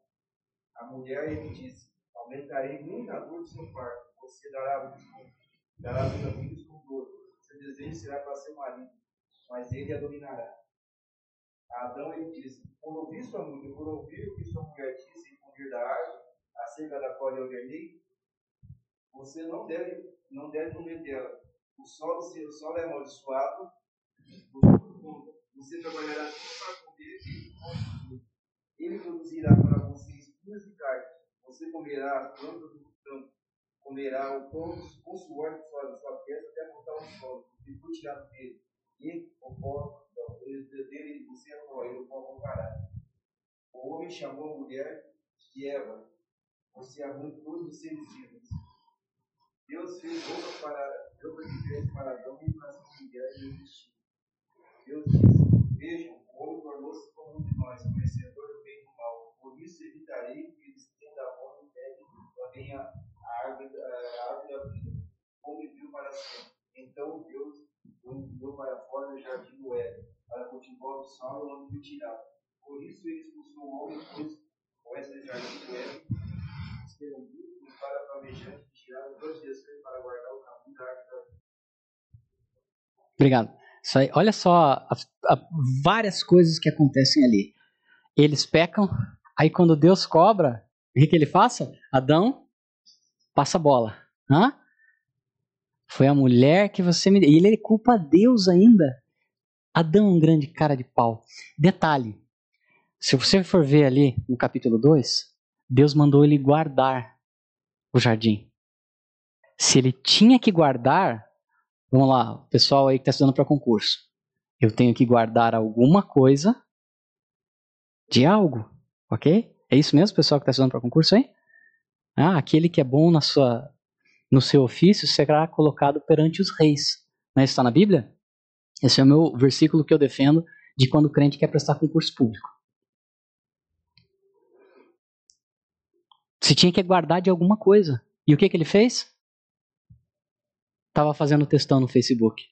A mulher ele disse: Aumentarei muito a dor do seu parto. Você dará luz dará luz a filhos com dor. Seu desejo será para seu marido, mas ele a dominará. A Adão ele disse: Por ouvir sua mulher, por ouvir o que sua mulher disse e comer da árvore, acerca da qual eu ordenei, você não deve, não deve comer dela. O solo, o solo é amaldiçoado, você trabalhará tudo para comer e ele produzirá para você espinhos de carne. Você comerá as plantas do campo, comerá o pão com suor de sua, de sua até voltar ao solo, e foi tirado dele. E o pó dele você é ele o pó voltará. O homem chamou a mulher de Eva, você arranca todos os seres vivos. Deus fez roupa para roupa diferente para Adão e sua mulher e o vestiu. Deus disse: Vejam, o homem tornou-se como um de nós, conhecedor do bem e do mal. Por isso evitarei que eles tenham a mão e peguem também a, árvore, da vida, como viu para sempre. Então Deus o enviou para fora do jardim do Éden, para cultivar o solo onde foi tirado. Por isso ele expulsou o homem, pois com esse jardim do Éden, os para flamejante tiraram dois dias para guardar o da vida. Obrigado. Aí, olha só a, a, várias coisas que acontecem ali. Eles pecam, aí quando Deus cobra, o que, que ele faça? Adão passa a bola. Hã? Foi a mulher que você me deu. E ele culpa Deus ainda. Adão é um grande cara de pau. Detalhe: se você for ver ali no capítulo 2, Deus mandou ele guardar o jardim. Se ele tinha que guardar, vamos lá, o pessoal aí que está estudando para concurso. Eu tenho que guardar alguma coisa de algo, ok? É isso mesmo, pessoal que está estudando para concurso aí? Ah, aquele que é bom na sua no seu ofício será colocado perante os reis. Não é está na Bíblia? Esse é o meu versículo que eu defendo de quando o crente quer prestar concurso público. Se tinha que guardar de alguma coisa. E o que, que ele fez? Estava fazendo textão no Facebook.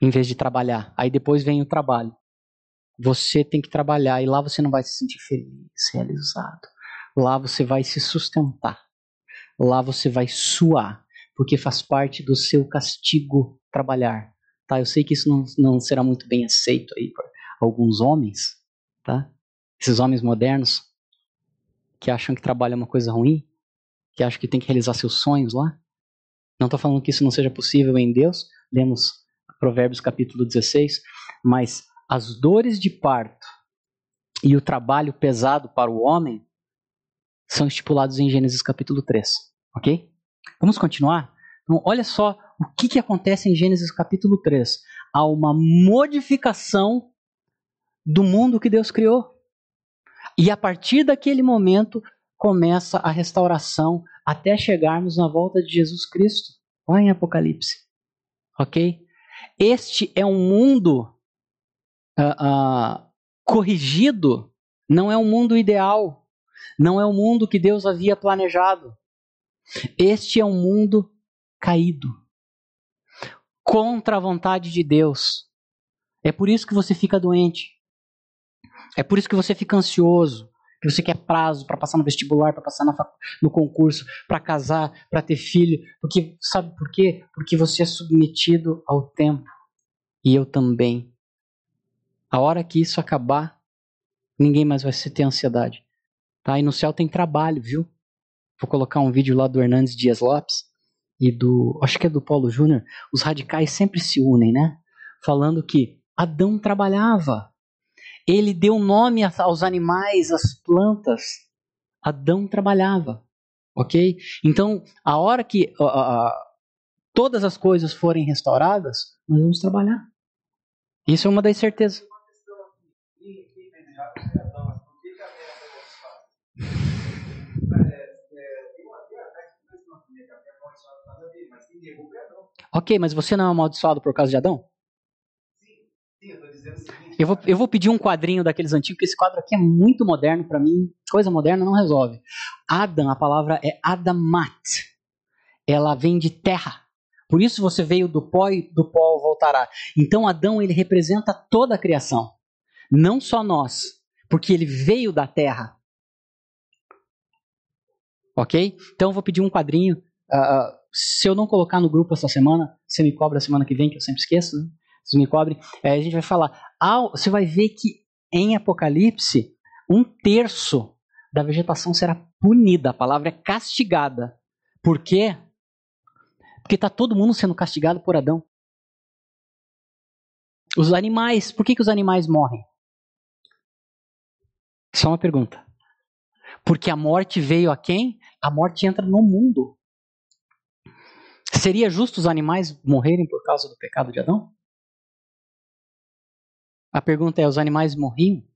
Em vez de trabalhar. Aí depois vem o trabalho. Você tem que trabalhar e lá você não vai se sentir feliz, realizado. Lá você vai se sustentar lá você vai suar, porque faz parte do seu castigo trabalhar. Tá? Eu sei que isso não, não será muito bem aceito aí por alguns homens, tá? Esses homens modernos que acham que trabalho é uma coisa ruim, que acham que tem que realizar seus sonhos lá. Não estou falando que isso não seja possível em Deus. Lemos Provérbios capítulo 16, mas as dores de parto e o trabalho pesado para o homem são estipulados em Gênesis capítulo 3. Ok? Vamos continuar? Então, olha só o que, que acontece em Gênesis capítulo 3. Há uma modificação do mundo que Deus criou. E a partir daquele momento começa a restauração até chegarmos na volta de Jesus Cristo. Lá em Apocalipse. Ok? Este é um mundo uh, uh, corrigido, não é um mundo ideal, não é o um mundo que Deus havia planejado. Este é um mundo caído, contra a vontade de Deus. É por isso que você fica doente. É por isso que você fica ansioso que você quer prazo para passar no vestibular, para passar no concurso, para casar, para ter filho. Porque sabe por quê? Porque você é submetido ao tempo. E eu também. A hora que isso acabar, ninguém mais vai ter ansiedade. Tá? E no céu tem trabalho, viu? Vou colocar um vídeo lá do Hernandes Dias Lopes e do, acho que é do Paulo Júnior. Os radicais sempre se unem, né? Falando que Adão trabalhava. Ele deu nome aos animais, às plantas. Adão trabalhava, ok? Então, a hora que uh, uh, todas as coisas forem restauradas, nós vamos trabalhar. Isso é uma das certezas. Ok, mas você não é amaldiçoado por causa de Adão? Eu vou, eu vou pedir um quadrinho daqueles antigos, porque esse quadro aqui é muito moderno para mim. Coisa moderna não resolve. Adam, a palavra é Adamat. Ela vem de terra. Por isso você veio do pó e do pó voltará. Então Adão ele representa toda a criação, não só nós, porque ele veio da terra. Ok? Então eu vou pedir um quadrinho. Uh, se eu não colocar no grupo essa semana, você me cobra a semana que vem, que eu sempre esqueço. Né? Me cobrem. É, a gente vai falar. Você vai ver que em Apocalipse, um terço da vegetação será punida. A palavra é castigada. Por quê? Porque está todo mundo sendo castigado por Adão. Os animais, por que, que os animais morrem? Só uma pergunta. Porque a morte veio a quem? A morte entra no mundo. Seria justo os animais morrerem por causa do pecado de Adão? A pergunta é: os animais morriam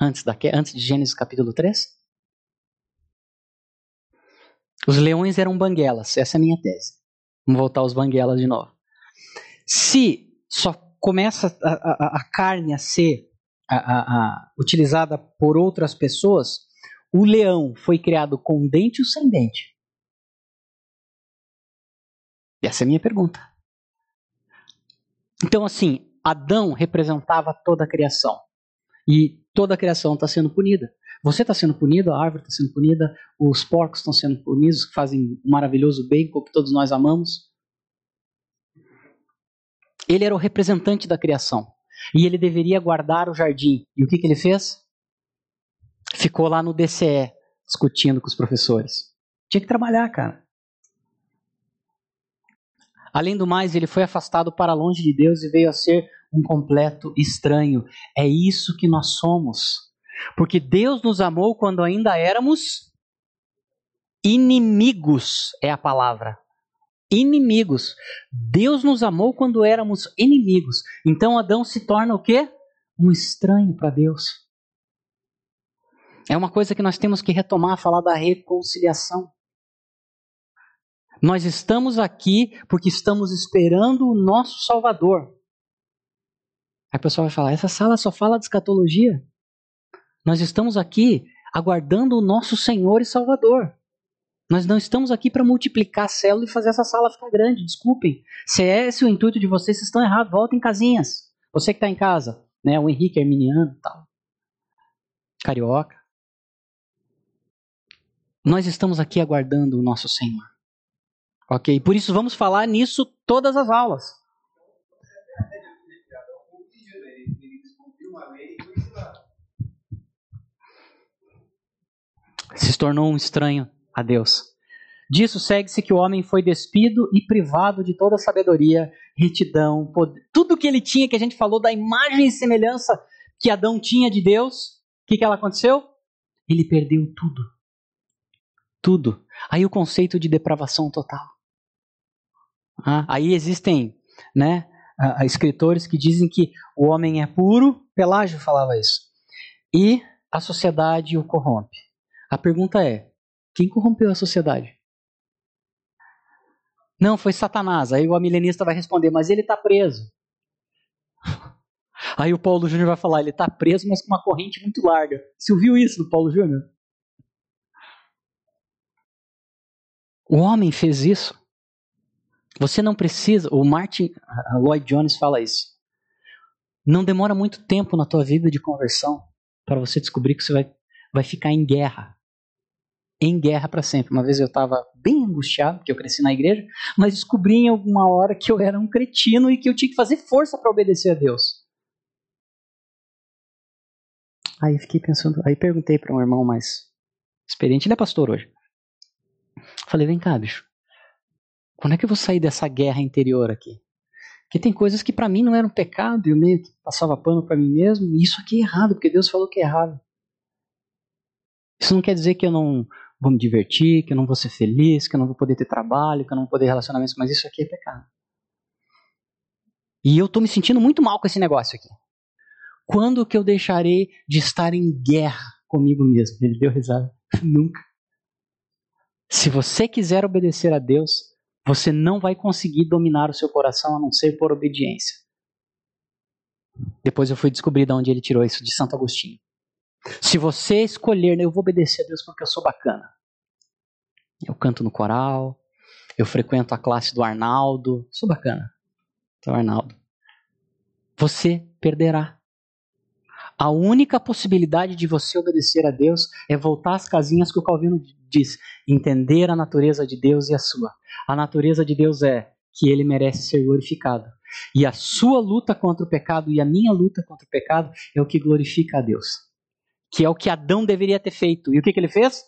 antes, da, antes de Gênesis capítulo 3? Os leões eram banguelas, essa é a minha tese. Vamos voltar aos banguelas de novo. Se só começa a, a, a carne a ser a, utilizada por outras pessoas, o leão foi criado com dente ou sem dente? Essa é a minha pergunta. Então, assim, Adão representava toda a criação. E toda a criação está sendo punida. Você está sendo punido, a árvore está sendo punida, os porcos estão sendo punidos, que fazem um maravilhoso bacon que todos nós amamos. Ele era o representante da criação. E ele deveria guardar o jardim. E o que, que ele fez? Ficou lá no DCE, discutindo com os professores. Tinha que trabalhar, cara. Além do mais, ele foi afastado para longe de Deus e veio a ser um completo estranho. É isso que nós somos. Porque Deus nos amou quando ainda éramos inimigos, é a palavra. Inimigos. Deus nos amou quando éramos inimigos. Então Adão se torna o quê? Um estranho para Deus. É uma coisa que nós temos que retomar, falar da reconciliação. Nós estamos aqui porque estamos esperando o nosso Salvador. Aí a pessoa vai falar: essa sala só fala de escatologia. Nós estamos aqui aguardando o nosso Senhor e Salvador. Nós não estamos aqui para multiplicar a célula e fazer essa sala ficar grande. Desculpem. Se é esse o intuito de vocês, vocês estão errados. Voltem em casinhas. Você que está em casa, né? O Henrique Arminiano tal. Carioca. Nós estamos aqui aguardando o nosso Senhor. Ok? Por isso vamos falar nisso todas as aulas. Se tornou um estranho a Deus. Disso segue-se que o homem foi despido e privado de toda sabedoria, retidão, poder. Tudo que ele tinha, que a gente falou da imagem e semelhança que Adão tinha de Deus, o que, que ela aconteceu? Ele perdeu tudo. Tudo. Aí o conceito de depravação total. Ah, aí existem né, escritores que dizem que o homem é puro, Pelágio falava isso, e a sociedade o corrompe. A pergunta é: quem corrompeu a sociedade? Não, foi Satanás. Aí o amilenista vai responder, mas ele está preso. Aí o Paulo Júnior vai falar, ele está preso, mas com uma corrente muito larga. Você ouviu isso do Paulo Júnior? O homem fez isso. Você não precisa, o Martin Lloyd Jones fala isso. Não demora muito tempo na tua vida de conversão para você descobrir que você vai, vai ficar em guerra. Em guerra para sempre. Uma vez eu estava bem angustiado, porque eu cresci na igreja, mas descobri em alguma hora que eu era um cretino e que eu tinha que fazer força para obedecer a Deus. Aí fiquei pensando, aí perguntei para um irmão mais experiente, ele é pastor hoje. Falei, vem cá, bicho. Quando é que eu vou sair dessa guerra interior aqui? Porque tem coisas que para mim não eram pecado eu meio que passava pano para mim mesmo. E isso aqui é errado, porque Deus falou que é errado. Isso não quer dizer que eu não vou me divertir, que eu não vou ser feliz, que eu não vou poder ter trabalho, que eu não vou poder relacionamentos, mas isso aqui é pecado. E eu tô me sentindo muito mal com esse negócio aqui. Quando que eu deixarei de estar em guerra comigo mesmo? Ele deu risada. Nunca. Se você quiser obedecer a Deus, você não vai conseguir dominar o seu coração a não ser por obediência. Depois eu fui descobrir de onde ele tirou isso, de Santo Agostinho. Se você escolher, eu vou obedecer a Deus porque eu sou bacana. Eu canto no coral, eu frequento a classe do Arnaldo, sou bacana. Sou Arnaldo. Você perderá. A única possibilidade de você obedecer a Deus é voltar às casinhas que o Calvino diz: entender a natureza de Deus e a sua. A natureza de Deus é que ele merece ser glorificado. E a sua luta contra o pecado e a minha luta contra o pecado é o que glorifica a Deus. Que é o que Adão deveria ter feito. E o que, que ele fez?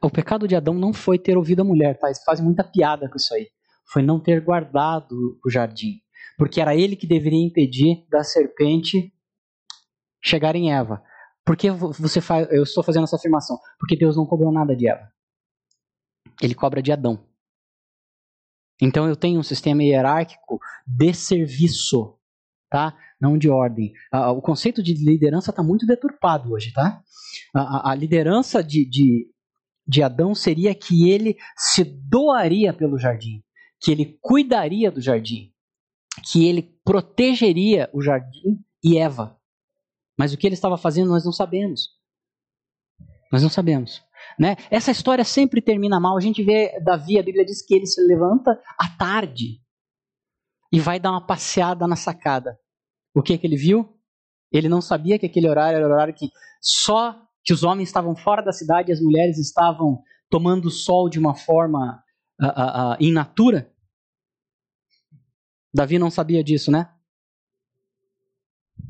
O pecado de Adão não foi ter ouvido a mulher, tá? Eles fazem muita piada com isso aí. Foi não ter guardado o jardim porque era ele que deveria impedir da serpente chegar em Eva. Por que você faz, eu estou fazendo essa afirmação? Porque Deus não cobrou nada de Eva. Ele cobra de Adão. Então eu tenho um sistema hierárquico de serviço, tá? Não de ordem. o conceito de liderança está muito deturpado hoje, tá? A, a liderança de, de, de Adão seria que ele se doaria pelo jardim, que ele cuidaria do jardim, que ele protegeria o jardim e Eva. Mas o que ele estava fazendo nós não sabemos. Nós não sabemos. Né? Essa história sempre termina mal. A gente vê Davi, a Bíblia diz que ele se levanta à tarde e vai dar uma passeada na sacada. O que, que ele viu? Ele não sabia que aquele horário era o horário que só que os homens estavam fora da cidade e as mulheres estavam tomando sol de uma forma uh, uh, uh, in natura. Davi não sabia disso, né?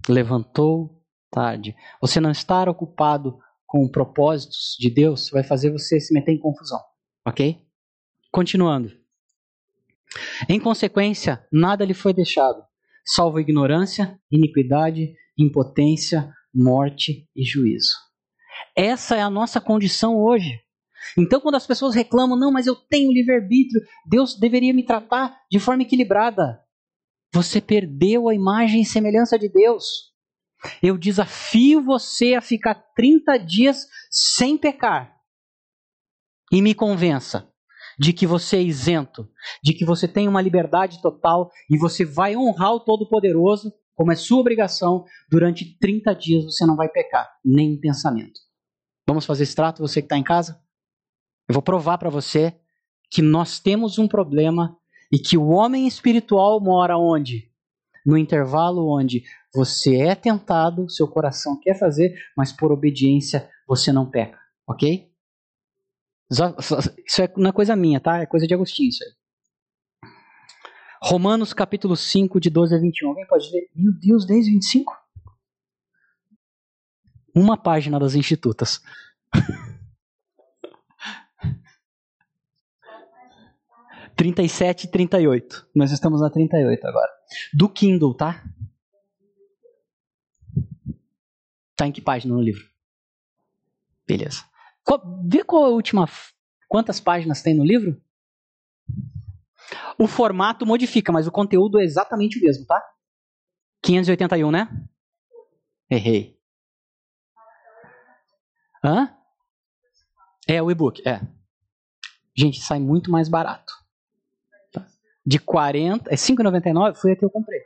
Levantou tarde. Você não estar ocupado com propósitos de Deus vai fazer você se meter em confusão, ok? Continuando. Em consequência, nada lhe foi deixado, salvo ignorância, iniquidade, impotência, morte e juízo. Essa é a nossa condição hoje. Então, quando as pessoas reclamam, não, mas eu tenho livre-arbítrio, Deus deveria me tratar de forma equilibrada. Você perdeu a imagem e semelhança de Deus. Eu desafio você a ficar 30 dias sem pecar. E me convença de que você é isento, de que você tem uma liberdade total e você vai honrar o Todo-Poderoso, como é sua obrigação, durante 30 dias você não vai pecar, nem em pensamento. Vamos fazer esse trato, você que está em casa? Eu vou provar para você que nós temos um problema e que o homem espiritual mora onde? No intervalo onde você é tentado, seu coração quer fazer, mas por obediência você não peca, ok? Isso é, não é coisa minha, tá? É coisa de Agostinho isso aí. Romanos capítulo 5, de 12 a 21. Alguém pode ler? Meu Deus, desde 25? Uma página das Institutas. 37 e 38. Nós estamos na 38 agora. Do Kindle, tá? Tá em que página no livro? Beleza. Qual, vê qual a última. Quantas páginas tem no livro? O formato modifica, mas o conteúdo é exatamente o mesmo, tá? 581, né? Errei. Hã? É o e-book, é. Gente, sai muito mais barato. De 40, é 5,99 foi a que eu comprei.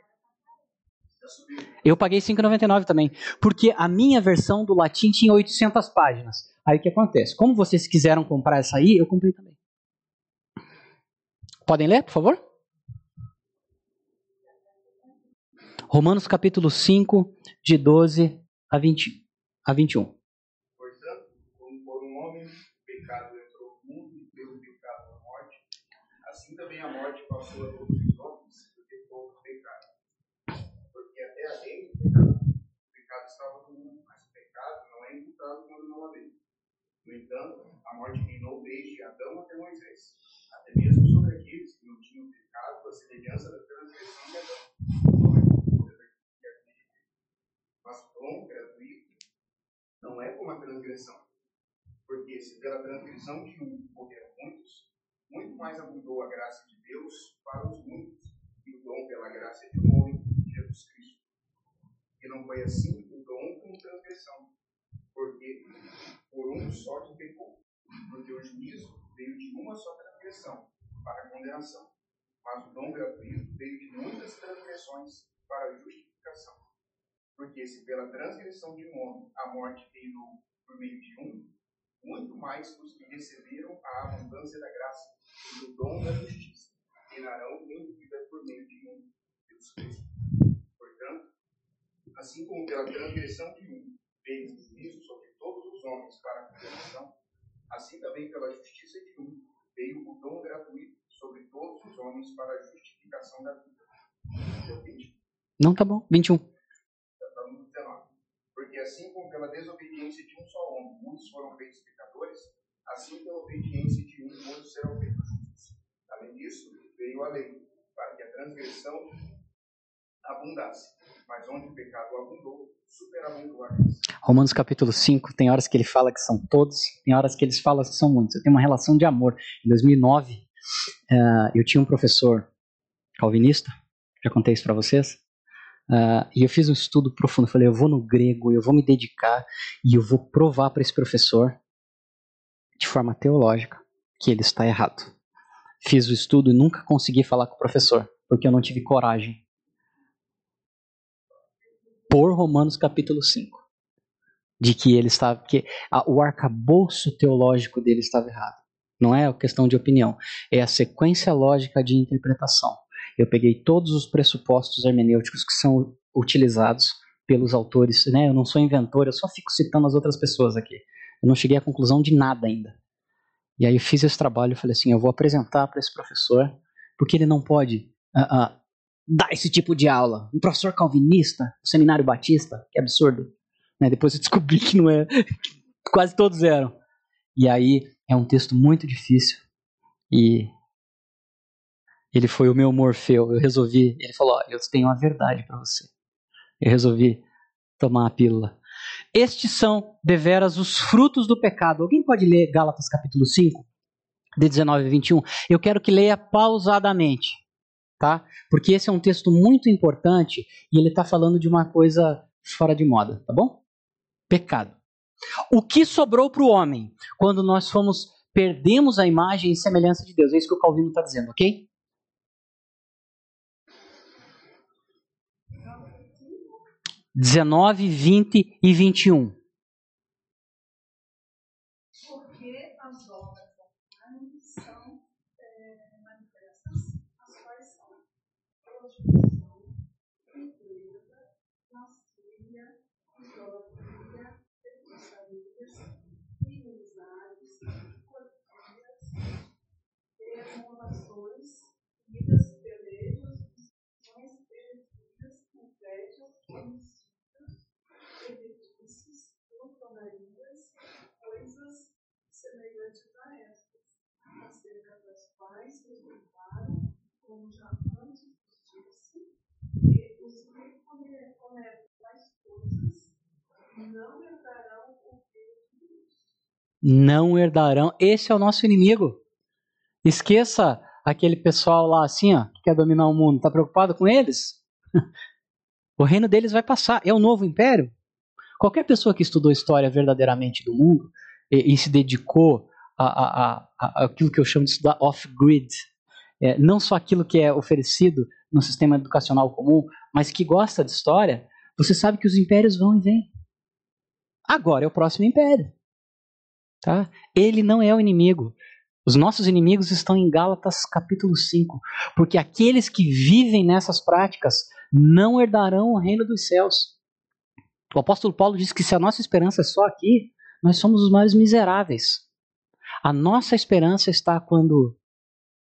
Eu paguei 5,99 também, porque a minha versão do latim tinha 800 páginas. Aí o que acontece? Como vocês quiseram comprar essa aí, eu comprei também. Podem ler, por favor? Romanos capítulo 5, de 12 a, 20, a 21. Portanto, como por um homem o pecado entrou no mundo e pelo pecado a morte, assim também porque até a lei do pecado, o pecado estava no pecado não é quando não há lei. No entanto, a morte reinou desde Adão até Moisés, até mesmo sobre aqueles que não tinham pecado, a semelhança da transgressão de Adão mas o dom gratuito não é como a transgressão. Porque se pela transgressão de um muitos, muito mais abundou a graça de Deus para os muitos, e o dom pela graça de um homem, Jesus Cristo. E não foi assim o dom como transgressão, porque por um só que pecou, porque o juízo veio de uma só transgressão para a condenação, mas o dom gratuito veio de muitas transgressões para a justificação. Porque se pela transgressão de um homem a morte reinou por meio de um, muito mais os que receberam a abundância da graça e do dom da justiça reinarão em vida por meio de um, Jesus Cristo. Portanto, assim como pela transgressão de um veio o juízo sobre todos os homens para a condenação, assim também pela justiça de um veio o dom gratuito sobre todos os homens para a justificação da vida. Não, tá bom. 21 assim como pela desobediência de um só homem muitos foram feitos pecadores, assim pela obediência de um muitos serão feitos justos. Além disso, veio a lei, para que a transgressão abundasse. Mas onde o pecado abundou, superabundou a graça. Romanos capítulo 5, tem horas que ele fala que são todos, tem horas que eles falam que são muitos. Eu tenho uma relação de amor. Em 2009, uh, eh, eu tinha um professor calvinista, já contei isso para vocês, Uh, e eu fiz um estudo profundo. Falei, eu vou no grego, eu vou me dedicar e eu vou provar para esse professor, de forma teológica, que ele está errado. Fiz o estudo e nunca consegui falar com o professor, porque eu não tive coragem. Por Romanos capítulo 5. De que ele estava. que a, o arcabouço teológico dele estava errado. Não é a questão de opinião, é a sequência lógica de interpretação. Eu peguei todos os pressupostos hermenêuticos que são utilizados pelos autores, né? Eu não sou inventor, eu só fico citando as outras pessoas aqui. Eu não cheguei à conclusão de nada ainda. E aí eu fiz esse trabalho e falei assim, eu vou apresentar para esse professor, porque ele não pode uh, uh, dar esse tipo de aula. Um professor calvinista, um seminário batista, que absurdo. Né? Depois eu descobri que não é, quase todos eram. E aí é um texto muito difícil e ele foi o meu Morfeu. Eu resolvi. Ele falou: Eu tenho a verdade para você. Eu resolvi tomar a pílula. Estes são deveras os frutos do pecado. Alguém pode ler Gálatas capítulo 5, de 19 a 21? Eu quero que leia pausadamente, tá? Porque esse é um texto muito importante e ele está falando de uma coisa fora de moda, tá bom? Pecado. O que sobrou para o homem quando nós fomos perdemos a imagem e semelhança de Deus? É isso que o Calvino está dizendo, ok? 19, 20 e 21. Porque as obras da carne são é, manifestas, as quais são prostituição, empresa, lascívia, idolatria, feitiçarias, inimizades, cortinas, desmolações, vidas pelejos, discussões, heresias, invejas, coisas semelhantes a estas, acerca das quais declaram, como já antes disse, que os que cometem tais coisas não herdarão o reino de Deus. Não herdarão. Esse é o nosso inimigo. Esqueça aquele pessoal lá assim, ó, que quer dominar o mundo. Está preocupado com eles? O reino deles vai passar. É o novo império. Qualquer pessoa que estudou história verdadeiramente do mundo e, e se dedicou a, a, a, aquilo que eu chamo de estudar off-grid. É, não só aquilo que é oferecido no sistema educacional comum, mas que gosta de história, você sabe que os impérios vão e vêm. Agora é o próximo império. Tá? Ele não é o inimigo. Os nossos inimigos estão em Gálatas capítulo 5. Porque aqueles que vivem nessas práticas não herdarão o reino dos céus. O apóstolo Paulo diz que se a nossa esperança é só aqui, nós somos os mais miseráveis. A nossa esperança está quando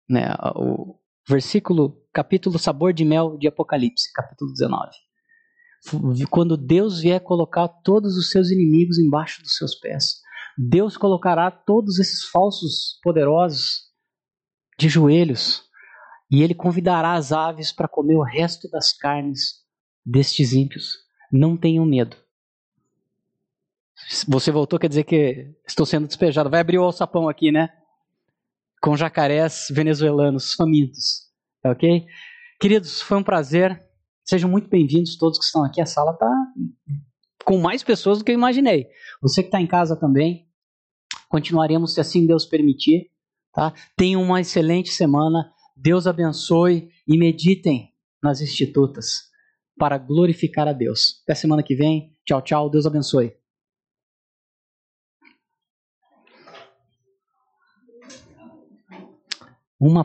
né, o versículo, capítulo Sabor de Mel de Apocalipse, capítulo 19. Quando Deus vier colocar todos os seus inimigos embaixo dos seus pés, Deus colocará todos esses falsos poderosos de joelhos e ele convidará as aves para comer o resto das carnes destes ímpios. Não tenham medo. Você voltou, quer dizer que estou sendo despejado. Vai abrir o alçapão aqui, né? Com jacarés venezuelanos famintos. Tá ok? Queridos, foi um prazer. Sejam muito bem-vindos todos que estão aqui. A sala está com mais pessoas do que eu imaginei. Você que está em casa também. Continuaremos se assim Deus permitir. Tá? Tenham uma excelente semana. Deus abençoe e meditem nas institutas para glorificar a Deus. Até semana que vem. Tchau, tchau. Deus abençoe. Uma